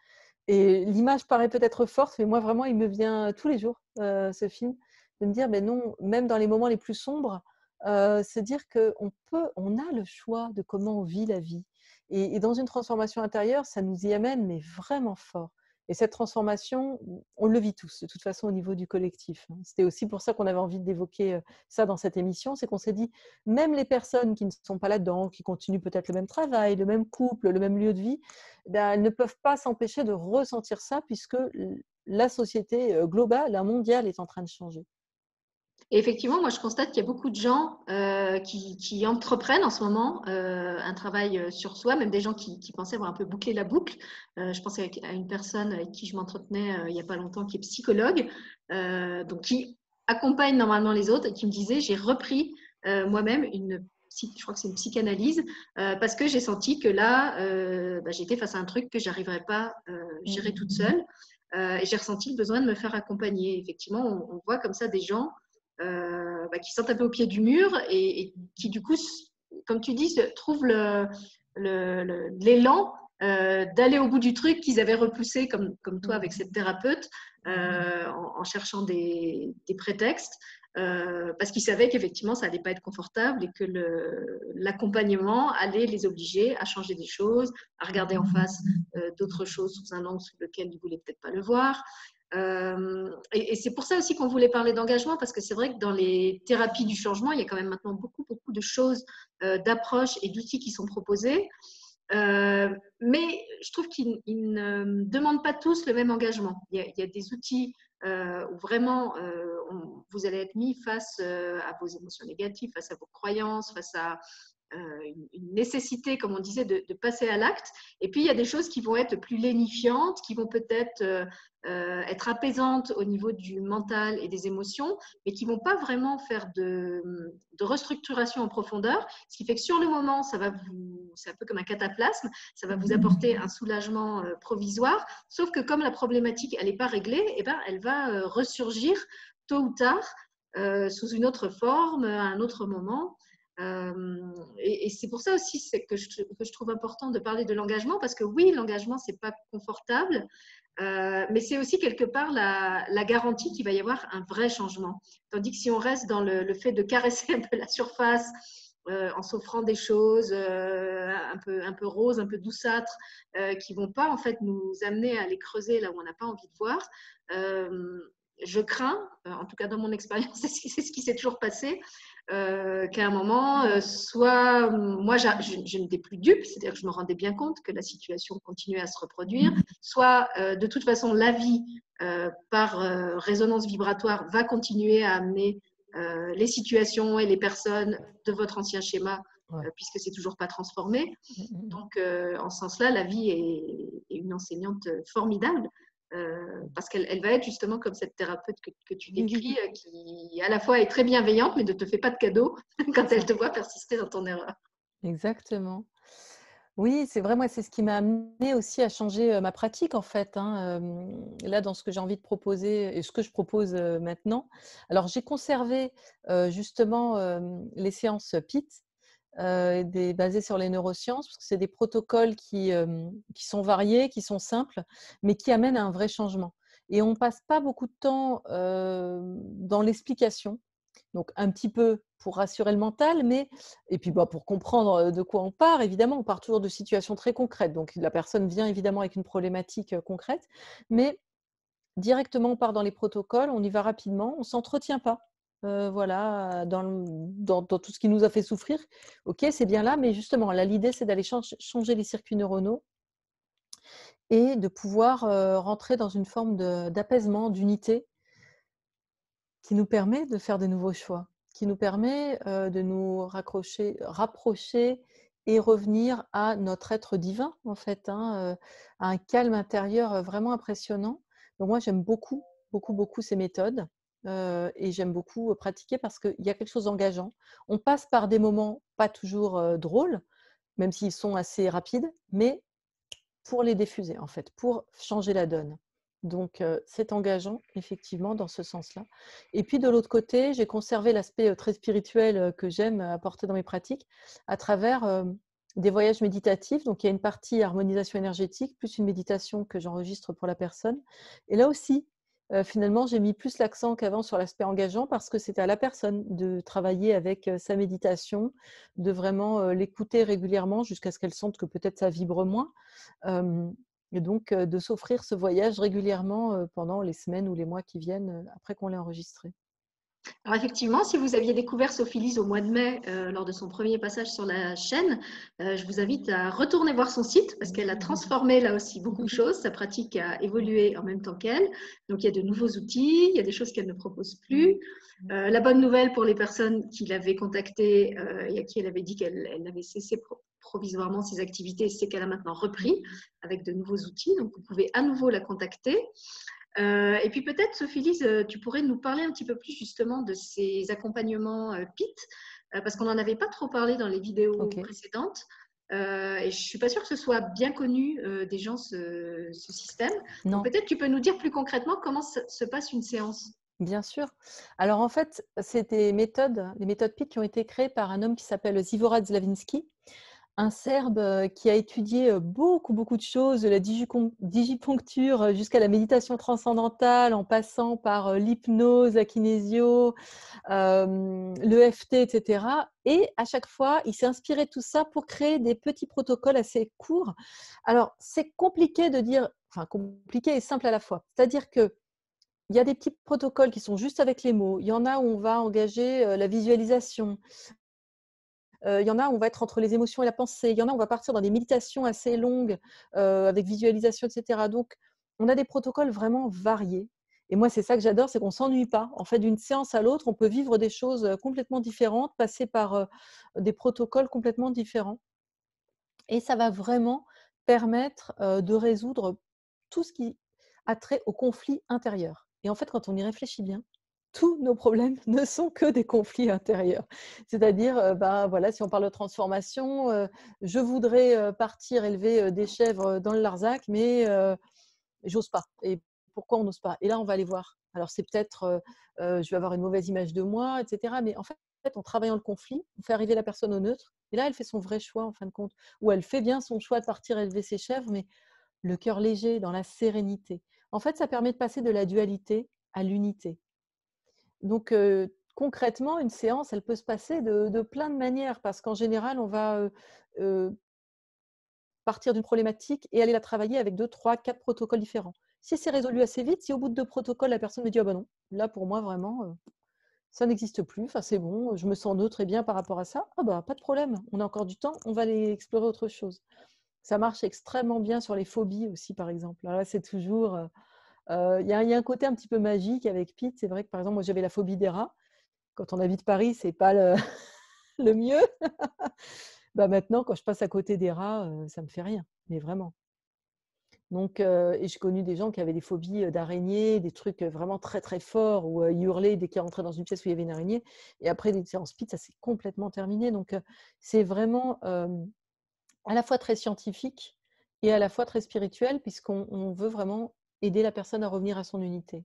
Et l'image paraît peut-être forte, mais moi, vraiment, il me vient tous les jours, ce film, de me dire, mais non, même dans les moments les plus sombres, se dire qu'on peut, on a le choix de comment on vit la vie. et dans une transformation intérieure, ça nous y amène, mais vraiment fort. Et cette transformation, on le vit tous, de toute façon, au niveau du collectif. Hein. C'était aussi pour ça qu'on avait envie d'évoquer ça dans cette émission, c'est qu'on s'est dit, même les personnes qui ne sont pas là-dedans, qui continuent peut-être le même travail, le même couple, le même lieu de vie, ben, elles ne peuvent pas s'empêcher de ressentir ça puisque la société globale, la mondiale, est en train de changer. Et effectivement, moi, je constate qu'il y a beaucoup de gens euh, qui, entreprennent en ce moment euh, un travail euh, sur soi, même des gens qui, pensaient avoir un peu bouclé la boucle. je pense à une personne avec qui je m'entretenais il n'y a pas longtemps, qui est psychologue, donc qui accompagne normalement les autres et qui me disait, j'ai repris moi-même une je crois que c'est une psychanalyse, parce que j'ai senti que là, bah, j'étais face à un truc que j'arriverais pas à gérer toute seule. et j'ai ressenti le besoin de me faire accompagner. Effectivement, on, voit comme ça des gens bah, qui sont un peu au pied du mur et, qui, du coup, comme tu dis, trouvent l'élan d'aller au bout du truc qu'ils avaient repoussé, comme, comme toi avec cette thérapeute, en, cherchant des, des prétextes. Euh, parce qu'ils savaient qu'effectivement, ça n'allait pas être confortable et que l'accompagnement allait les obliger à changer des choses, à regarder en face euh, d'autres choses sous un angle sous lequel ils ne voulaient peut-être pas le voir. Euh, et, c'est pour ça aussi qu'on voulait parler d'engagement, parce que c'est vrai que dans les thérapies du changement, il y a quand même maintenant beaucoup, beaucoup de choses, d'approches et d'outils qui sont proposés. mais je trouve qu'ils ne demandent pas tous le même engagement. Il y a, des outils euh, où vraiment euh, vous allez être mis face euh, à vos émotions négatives, face à vos croyances, face à une, nécessité, comme on disait, de, passer à l'acte. Et puis, il y a des choses qui vont être plus lénifiantes, qui vont peut-être euh, être apaisantes au niveau du mental et des émotions, mais qui vont pas vraiment faire de, restructuration en profondeur. Ce qui fait que sur le moment, ça va vous, c'est un peu comme un cataplasme, ça va vous apporter un soulagement euh, provisoire. Sauf que comme la problématique elle n'est pas réglée, et eh ben, elle va euh, ressurgir tôt ou tard sous une autre forme, à un autre moment. Et, c'est pour ça aussi que je, trouve important de parler de l'engagement, parce que oui, l'engagement, c'est pas confortable, mais c'est aussi quelque part la, garantie qu'il va y avoir un vrai changement. Tandis que si on reste dans le, fait de caresser (laughs) un peu la surface en s'offrant des choses un, peu, un peu roses, un peu douceâtres, qui vont pas en fait nous amener à les creuser là où on n'a pas envie de voir, je crains, en tout cas dans mon (laughs) expérience, c'est ce qui s'est toujours passé, euh, qu'à un moment, euh, soit moi, je, n'étais plus dupe, c'est-à-dire que je me rendais bien compte que la situation continuait à se reproduire, soit euh, de toute façon, la vie, par résonance vibratoire, va continuer à amener les situations et les personnes de votre ancien schéma, puisque c'est toujours pas transformé. Mm, mm, mm. Donc, en ce sens-là, la vie est une enseignante formidable. Euh, parce qu'elle va être justement comme cette thérapeute que, tu décris, (laughs) euh, qui à la fois est très bienveillante, mais ne te fait pas de cadeau (laughs) quand elle te voit persister dans ton erreur. Exactement. Oui, c'est vrai, moi, c'est ce qui m'a amené aussi à changer euh, ma pratique, en fait. Hein, là, dans ce que j'ai envie de proposer et ce que je propose maintenant. Alors, j'ai conservé justement les séances PIT, euh, des, basés sur les neurosciences, parce que c'est des protocoles qui, qui, sont variés, qui sont simples, mais qui amènent à un vrai changement. Et on ne passe pas beaucoup de temps dans l'explication, donc un petit peu pour rassurer le mental, mais et puis bah, pour comprendre de quoi on part, évidemment, on part toujours de situations très concrètes. Donc la personne vient évidemment avec une problématique concrète, mais directement on part dans les protocoles, on y va rapidement, on ne s'entretient pas. Euh, voilà, dans, tout ce qui nous a fait souffrir. Ok, c'est bien là, mais justement, là, l'idée, c'est d'aller changer les circuits neuronaux et de pouvoir euh, rentrer dans une forme d'apaisement, d'unité qui nous permet de faire de nouveaux choix, qui nous permet euh, de nous raccrocher, rapprocher et revenir à notre être divin, en fait, hein, à un calme intérieur vraiment impressionnant. Donc moi, j'aime beaucoup, beaucoup, beaucoup ces méthodes et j'aime beaucoup pratiquer parce qu'il y a quelque chose d'engageant. On passe par des moments pas toujours drôles, même s'ils sont assez rapides, mais pour les diffuser, en fait, pour changer la donne. Donc, c'est engageant, effectivement, dans ce sens-là. Et puis, de l'autre côté, j'ai conservé l'aspect très spirituel que j'aime apporter dans mes pratiques à travers des voyages méditatifs. Donc, il y a une partie harmonisation énergétique, plus une méditation que j'enregistre pour la personne. Et là aussi, finalement, j'ai mis plus l'accent qu'avant sur l'aspect engageant parce que c'était à la personne de travailler avec sa méditation, de vraiment l'écouter régulièrement jusqu'à ce qu'elle sente que peut-être ça vibre moins. et donc, de s'offrir ce voyage régulièrement pendant les semaines ou les mois qui viennent après qu'on l'ait enregistré. Alors effectivement, si vous aviez découvert Sophie Lise au mois de mai euh, lors de son premier passage sur la chaîne, euh, je vous invite à retourner voir son site parce qu'elle a transformé là aussi beaucoup de choses. Sa pratique a évolué en même temps qu'elle. Donc il y a de nouveaux outils, il y a des choses qu'elle ne propose plus. Euh, la bonne nouvelle pour les personnes qui l'avaient contactée et à qui elle avait dit qu'elle avait cessé provisoirement ses activités, c'est qu'elle a maintenant repris avec de nouveaux outils. Donc vous pouvez à nouveau la contacter. Euh, et puis peut-être, Sophie-Lise, euh, tu pourrais nous parler un petit peu plus justement de ces accompagnements euh, PIT, parce qu'on n'en avait pas trop parlé dans les vidéos précédentes. Euh, et je ne suis pas sûre que ce soit bien connu euh, des gens, ce, système. Peut-être tu peux nous dire plus concrètement comment se passe une séance. Bien sûr. Alors en fait, c'est des méthodes, les méthodes PIT qui ont été créées par un homme qui s'appelle Zivorad Slavinsky, un Serbe euh, qui a étudié euh, beaucoup, beaucoup de choses, de la digipuncture euh, jusqu'à la méditation transcendantale, en passant par l'hypnose, la kinésio, l'EFT, etc. Et à chaque fois, il s'est inspiré de tout ça pour créer des petits protocoles assez courts. Alors, c'est compliqué de dire, enfin, compliqué et simple à la fois. C'est-à-dire que il y a des petits protocoles qui sont juste avec les mots. Il y en a où on va engager la visualisation. Euh, il y en a on va être entre les émotions et la pensée. Il y en a on va partir dans des méditations assez longues euh, avec visualisation, etc. Donc, on a des protocoles vraiment variés. Et moi, c'est ça que j'adore, c'est qu'on s'ennuie pas. En fait, d'une séance à l'autre, on peut vivre des choses euh, complètement différentes, passer par des protocoles complètement différents. Et ça va vraiment permettre de résoudre tout ce qui a trait au conflit intérieur. Et en fait, quand on y réfléchit bien, tous nos problèmes (laughs) ne sont que des conflits intérieurs. C'est-à-dire, ben, voilà, si on parle de transformation, je voudrais partir élever des chèvres dans le Larzac, mais j'ose pas. Et pourquoi on n'ose pas? Et là, on va aller voir. Alors, c'est peut-être, je vais avoir une mauvaise image de moi, etc. Mais en fait, en travaillant le conflit, on fait arriver la personne au neutre. Et là, elle fait son vrai choix, en fin de compte. Ou elle fait bien son choix de partir élever ses chèvres, mais le cœur léger, dans la sérénité. En fait, ça permet de passer de la dualité à l'unité. Donc, concrètement, une séance, elle peut se passer de, plein de manières parce qu'en général, on va partir d'une problématique et aller la travailler avec deux, trois, quatre protocoles différents. Si c'est résolu assez vite, si au bout de deux protocoles, la personne me dit ah ben non, là pour moi vraiment, ça n'existe plus, enfin c'est bon, je me sens neutre et bien par rapport à ça, ah bah pas de problème, on a encore du temps, on va aller explorer autre chose. Ça marche extrêmement bien sur les phobies aussi, par exemple. là, c'est toujours il y, a un côté un petit peu magique avec Pete. C'est vrai que par exemple, moi j'avais la phobie des rats. Quand on habite Paris, c'est pas le, (laughs) mieux. (laughs) bah maintenant, quand je passe à côté des rats, ça me fait rien, mais vraiment. Donc, et j'ai connu des gens qui avaient des phobies d'araignées, des trucs vraiment très très forts, où ils hurlaient dès qu'ils rentraient dans une pièce où il y avait une araignée. Et après des séances PIT, ça s'est complètement terminé. Donc, c'est vraiment à la fois très scientifique et à la fois très spirituel, puisqu'on veut vraiment aider la personne à revenir à son unité.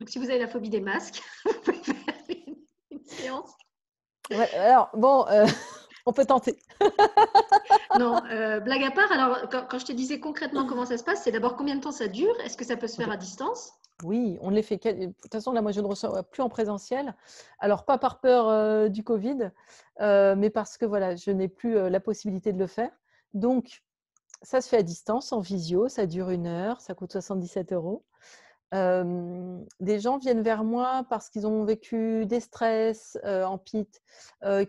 Donc, si vous avez la phobie des masques, (laughs) vous pouvez faire une, séance. alors, bon, euh, (laughs) on peut tenter. (laughs) non, euh, blague à part, alors, quand, je te disais concrètement comment ça se passe, c'est d'abord combien de temps ça dure? Est-ce que ça peut se faire à distance? Oui, on les fait. De toute façon, là, moi, je ne reçois plus en présentiel. Alors, pas par peur euh, du Covid, mais parce que voilà, je n'ai plus la possibilité de le faire. Donc, ça se fait à distance, en visio, ça dure une heure, ça coûte 77 euros. des gens viennent vers moi parce qu'ils ont vécu des stress en PIT,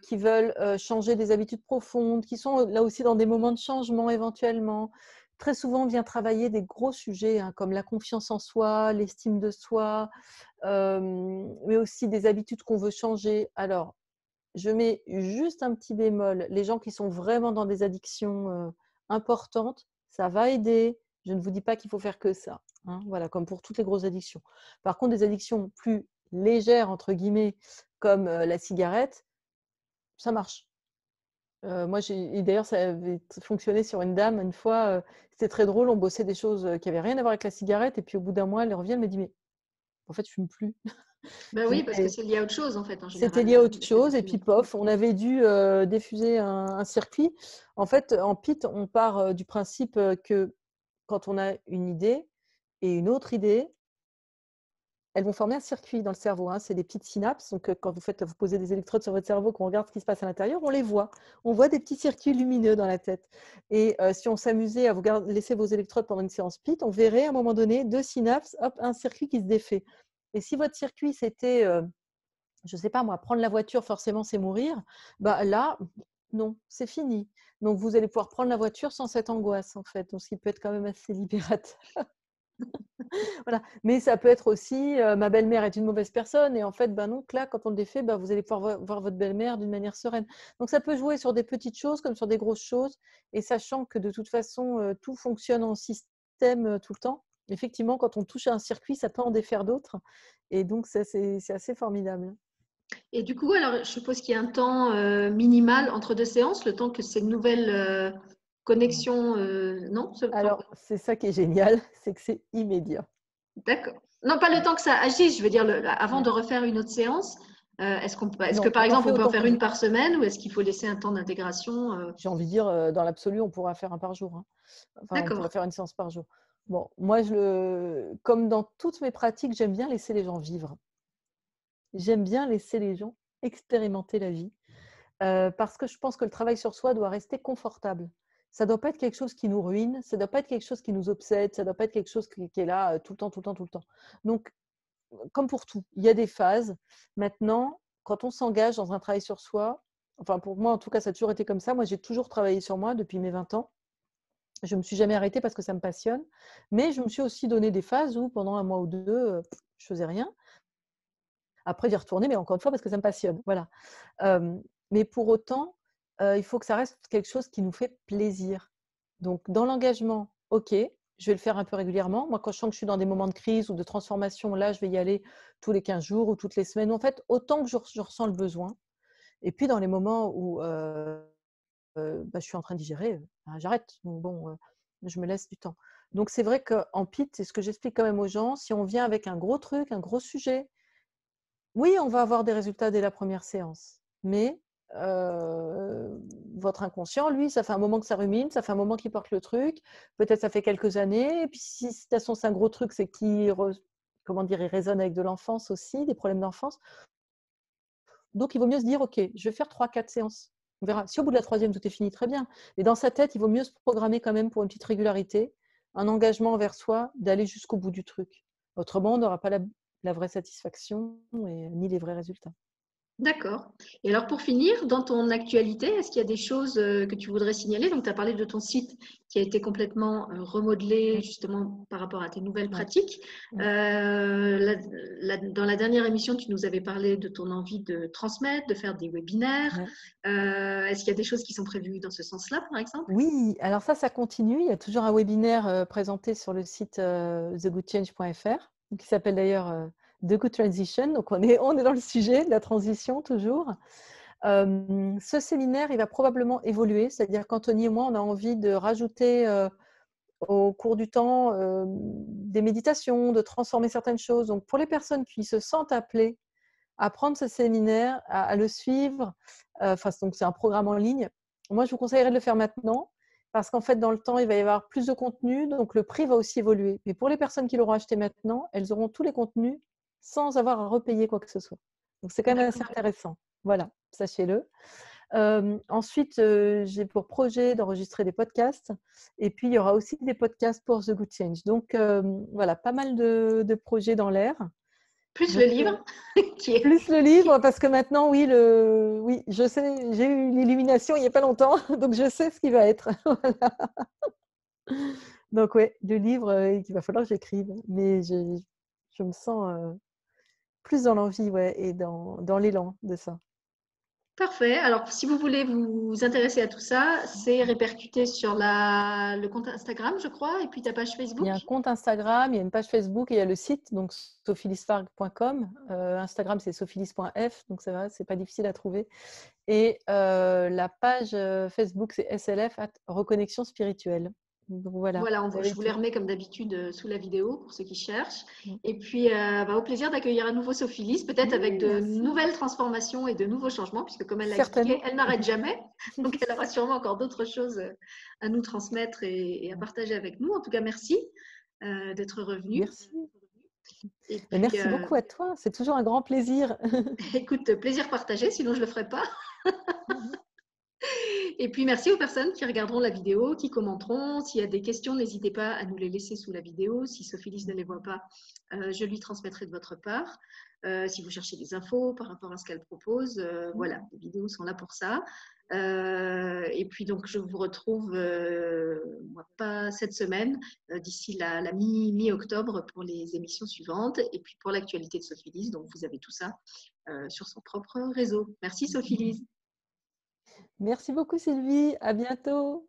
qui veulent changer des habitudes profondes, qui sont là aussi dans des moments de changement éventuellement. Très souvent, on vient travailler des gros sujets hein, comme la confiance en soi, l'estime de soi, mais aussi des habitudes qu'on veut changer. Alors, je mets juste un petit bémol. Les gens qui sont vraiment dans des addictions importante, ça va aider. Je ne vous dis pas qu'il faut faire que ça. Hein, voilà, comme pour toutes les grosses addictions. Par contre, des addictions plus légères, entre guillemets, comme la cigarette, ça marche. moi, j'ai d'ailleurs, ça avait fonctionné sur une dame une fois. C'était très drôle. On bossait des choses qui n'avaient rien à voir avec la cigarette. Et puis, au bout d'un mois, elle revient, elle me dit Mais en fait, je fume plus. Ben oui, parce que c'est lié à autre chose en fait. C'était lié à autre chose et puis pof, on avait dû euh, diffuser un, circuit. En fait, en PIT, on part euh, du principe euh, que quand on a une idée et une autre idée, elles vont former un circuit dans le cerveau. Hein. C'est des petites synapses. Donc, quand vous faites, vous posez des électrodes sur votre cerveau, qu'on regarde ce qui se passe à l'intérieur, on les voit. On voit des petits circuits lumineux dans la tête. Et si on s'amusait à vous laisser vos électrodes pendant une séance PIT, on verrait à un moment donné deux synapses, hop, un circuit qui se défait. Et si votre circuit, c'était, je ne sais pas moi, prendre la voiture, forcément, c'est mourir, bah là, non, c'est fini. Donc, vous allez pouvoir prendre la voiture sans cette angoisse, en fait. Donc, ce qui peut être quand même assez libérateur. (laughs) voilà. Mais ça peut être aussi, ma belle-mère est une mauvaise personne, et en fait, ben non, là, quand on le défait, ben, vous allez pouvoir voir votre belle-mère d'une manière sereine. Donc, ça peut jouer sur des petites choses comme sur des grosses choses, et sachant que de toute façon, tout fonctionne en système tout le temps effectivement, quand on touche à un circuit, ça peut en défaire d'autres. Et donc, c'est assez formidable. Et du coup, alors, je suppose qu'il y a un temps euh, minimal entre deux séances, le temps que ces nouvelles euh, connexions, euh, non Alors, c'est ça qui est génial, (laughs) c'est que c'est immédiat. D'accord. Non, pas le temps que ça agisse, je veux dire, avant de refaire une autre séance, est-ce qu'on est-ce que par exemple on peut en faire une par semaine ou est-ce qu'il faut laisser un temps d'intégration J'ai envie de dire, dans l'absolu, on pourra faire un par jour. Hein. Enfin, on pourrait faire une séance par jour. Bon, moi, je le... comme dans toutes mes pratiques, j'aime bien laisser les gens vivre. J'aime bien laisser les gens expérimenter la vie parce que je pense que le travail sur soi doit rester confortable. Ça ne doit pas être quelque chose qui nous ruine, ça ne doit pas être quelque chose qui nous obsède, ça ne doit pas être quelque chose qui, est là tout le temps, tout le temps, tout le temps. Donc, comme pour tout, il y a des phases. Maintenant, quand on s'engage dans un travail sur soi, enfin pour moi en tout cas, ça a toujours été comme ça. Moi, j'ai toujours travaillé sur moi depuis mes 20 ans. Je ne me suis jamais arrêtée parce que ça me passionne. Mais je me suis aussi donné des phases où pendant un mois ou deux, je faisais rien. Après, d'y retourner, mais encore une fois, parce que ça me passionne. Voilà. mais pour autant, il faut que ça reste quelque chose qui nous fait plaisir. Donc, dans l'engagement, OK, je vais le faire un peu régulièrement. Moi, quand je sens que je suis dans des moments de crise ou de transformation, là, je vais y aller tous les 15 jours ou toutes les semaines. En fait, autant que je, ressens le besoin. Et puis, dans les moments où bah, je suis en train d'y gérer, bah, j'arrête. Bon, je me laisse du temps. Donc, c'est vrai qu'en PIT, c'est ce que j'explique quand même aux gens, si on vient avec un gros truc, un gros sujet, oui, on va avoir des résultats dès la première séance, mais votre inconscient, lui, ça fait un moment que ça rumine, ça fait un moment qu'il porte le truc, peut-être ça fait quelques années, et puis si de toute façon c'est un gros truc, c'est qu'il comment dire, il résonne avec de l'enfance aussi, des problèmes d'enfance. Donc il vaut mieux se dire, ok, je vais faire 3-4 séances. On verra. Si au bout de la troisième, tout est fini, très bien. Mais dans sa tête, il vaut mieux se programmer quand même pour une petite régularité, un engagement envers soi, d'aller jusqu'au bout du truc. Autrement, on n'aura pas la, vraie satisfaction et ni les vrais résultats. D'accord. Et alors pour finir, dans ton actualité, est-ce qu'il y a des choses euh, que tu voudrais signaler? Donc tu as parlé de ton site qui a été complètement euh, remodelé justement par rapport à tes nouvelles pratiques. Euh, dans la dernière émission, tu nous avais parlé de ton envie de transmettre, de faire des webinaires. est-ce qu'il y a des choses qui sont prévues dans ce sens-là, par exemple? Oui, alors ça, ça continue. Il y a toujours un webinaire présenté sur le site thegoodchange.fr qui s'appelle d'ailleurs The Good Transition. Donc, on est, on est dans le sujet de la transition toujours. ce séminaire, il va probablement évoluer, c'est-à-dire qu'Anthony et moi, on a envie de rajouter au cours du temps des méditations, de transformer certaines choses. Donc, pour les personnes qui se sentent appelées à prendre ce séminaire, à, le suivre, donc c'est un programme en ligne, moi, je vous conseillerais de le faire maintenant parce qu'en fait, dans le temps, il va y avoir plus de contenu, donc le prix va aussi évoluer. Mais pour les personnes qui l'auront acheté maintenant, elles auront tous les contenus sans avoir à repayer quoi que ce soit. Donc c'est quand même assez intéressant. Voilà, sachez-le. ensuite, j'ai pour projet d'enregistrer des podcasts. Et puis, il y aura aussi des podcasts pour The Good Change. Donc, voilà, pas mal de, projets dans l'air. Plus le livre (laughs) qui est... Plus le livre, parce que maintenant, oui, le... oui je sais, j'ai eu l'illumination il n'y a pas longtemps, (laughs) donc je sais ce qui va être. (laughs) Donc, oui, le livre qu'il va falloir que j'écrive. Mais je, je, me sens plus dans l'envie ouais, et dans, dans l'élan de ça. Parfait. Alors, si vous voulez vous intéresser à tout ça, c'est répercuté sur la, le compte Instagram, je crois, et puis ta page Facebook. Il y a un compte Instagram, il y a une page Facebook et il y a le site, donc sophilisfarg.com. Euh, Instagram, c'est sophilis.f, donc ça va, c'est pas difficile à trouver. Et euh, la page euh, Facebook, c'est SLF, Reconnexion spirituelle voilà, voilà je vous les remets comme d'habitude euh, sous la vidéo pour ceux qui cherchent. Mm. Et puis, euh, bah, au plaisir d'accueillir à nouveau Sophie Lys, peut-être avec de nouvelles transformations et de nouveaux changements, puisque comme elle l'a expliqué, elle n'arrête jamais. (laughs) Donc, elle aura sûrement encore d'autres choses euh, à nous transmettre et, à partager avec nous. En tout cas, merci d'être revenu. Merci. merci beaucoup à toi, c'est toujours un grand plaisir. (laughs) (laughs) Écoute, plaisir partagé, sinon je ne le ferai pas. Et puis, merci aux personnes qui regarderont la vidéo, qui commenteront. S'il y a des questions, n'hésitez pas à nous les laisser sous la vidéo. Si Sophie ne les voit pas, euh, je lui transmettrai de votre part. Euh, si vous cherchez des infos par rapport à ce qu'elle propose, euh, voilà, les vidéos sont là pour ça. et puis, donc, je vous retrouve, pas cette semaine, d'ici la, la mi-octobre pour les émissions suivantes. Et puis, pour l'actualité de Sophie Lise, donc, vous avez tout ça sur son propre réseau. Merci, Sophie Lise. Merci beaucoup Sylvie, à bientôt.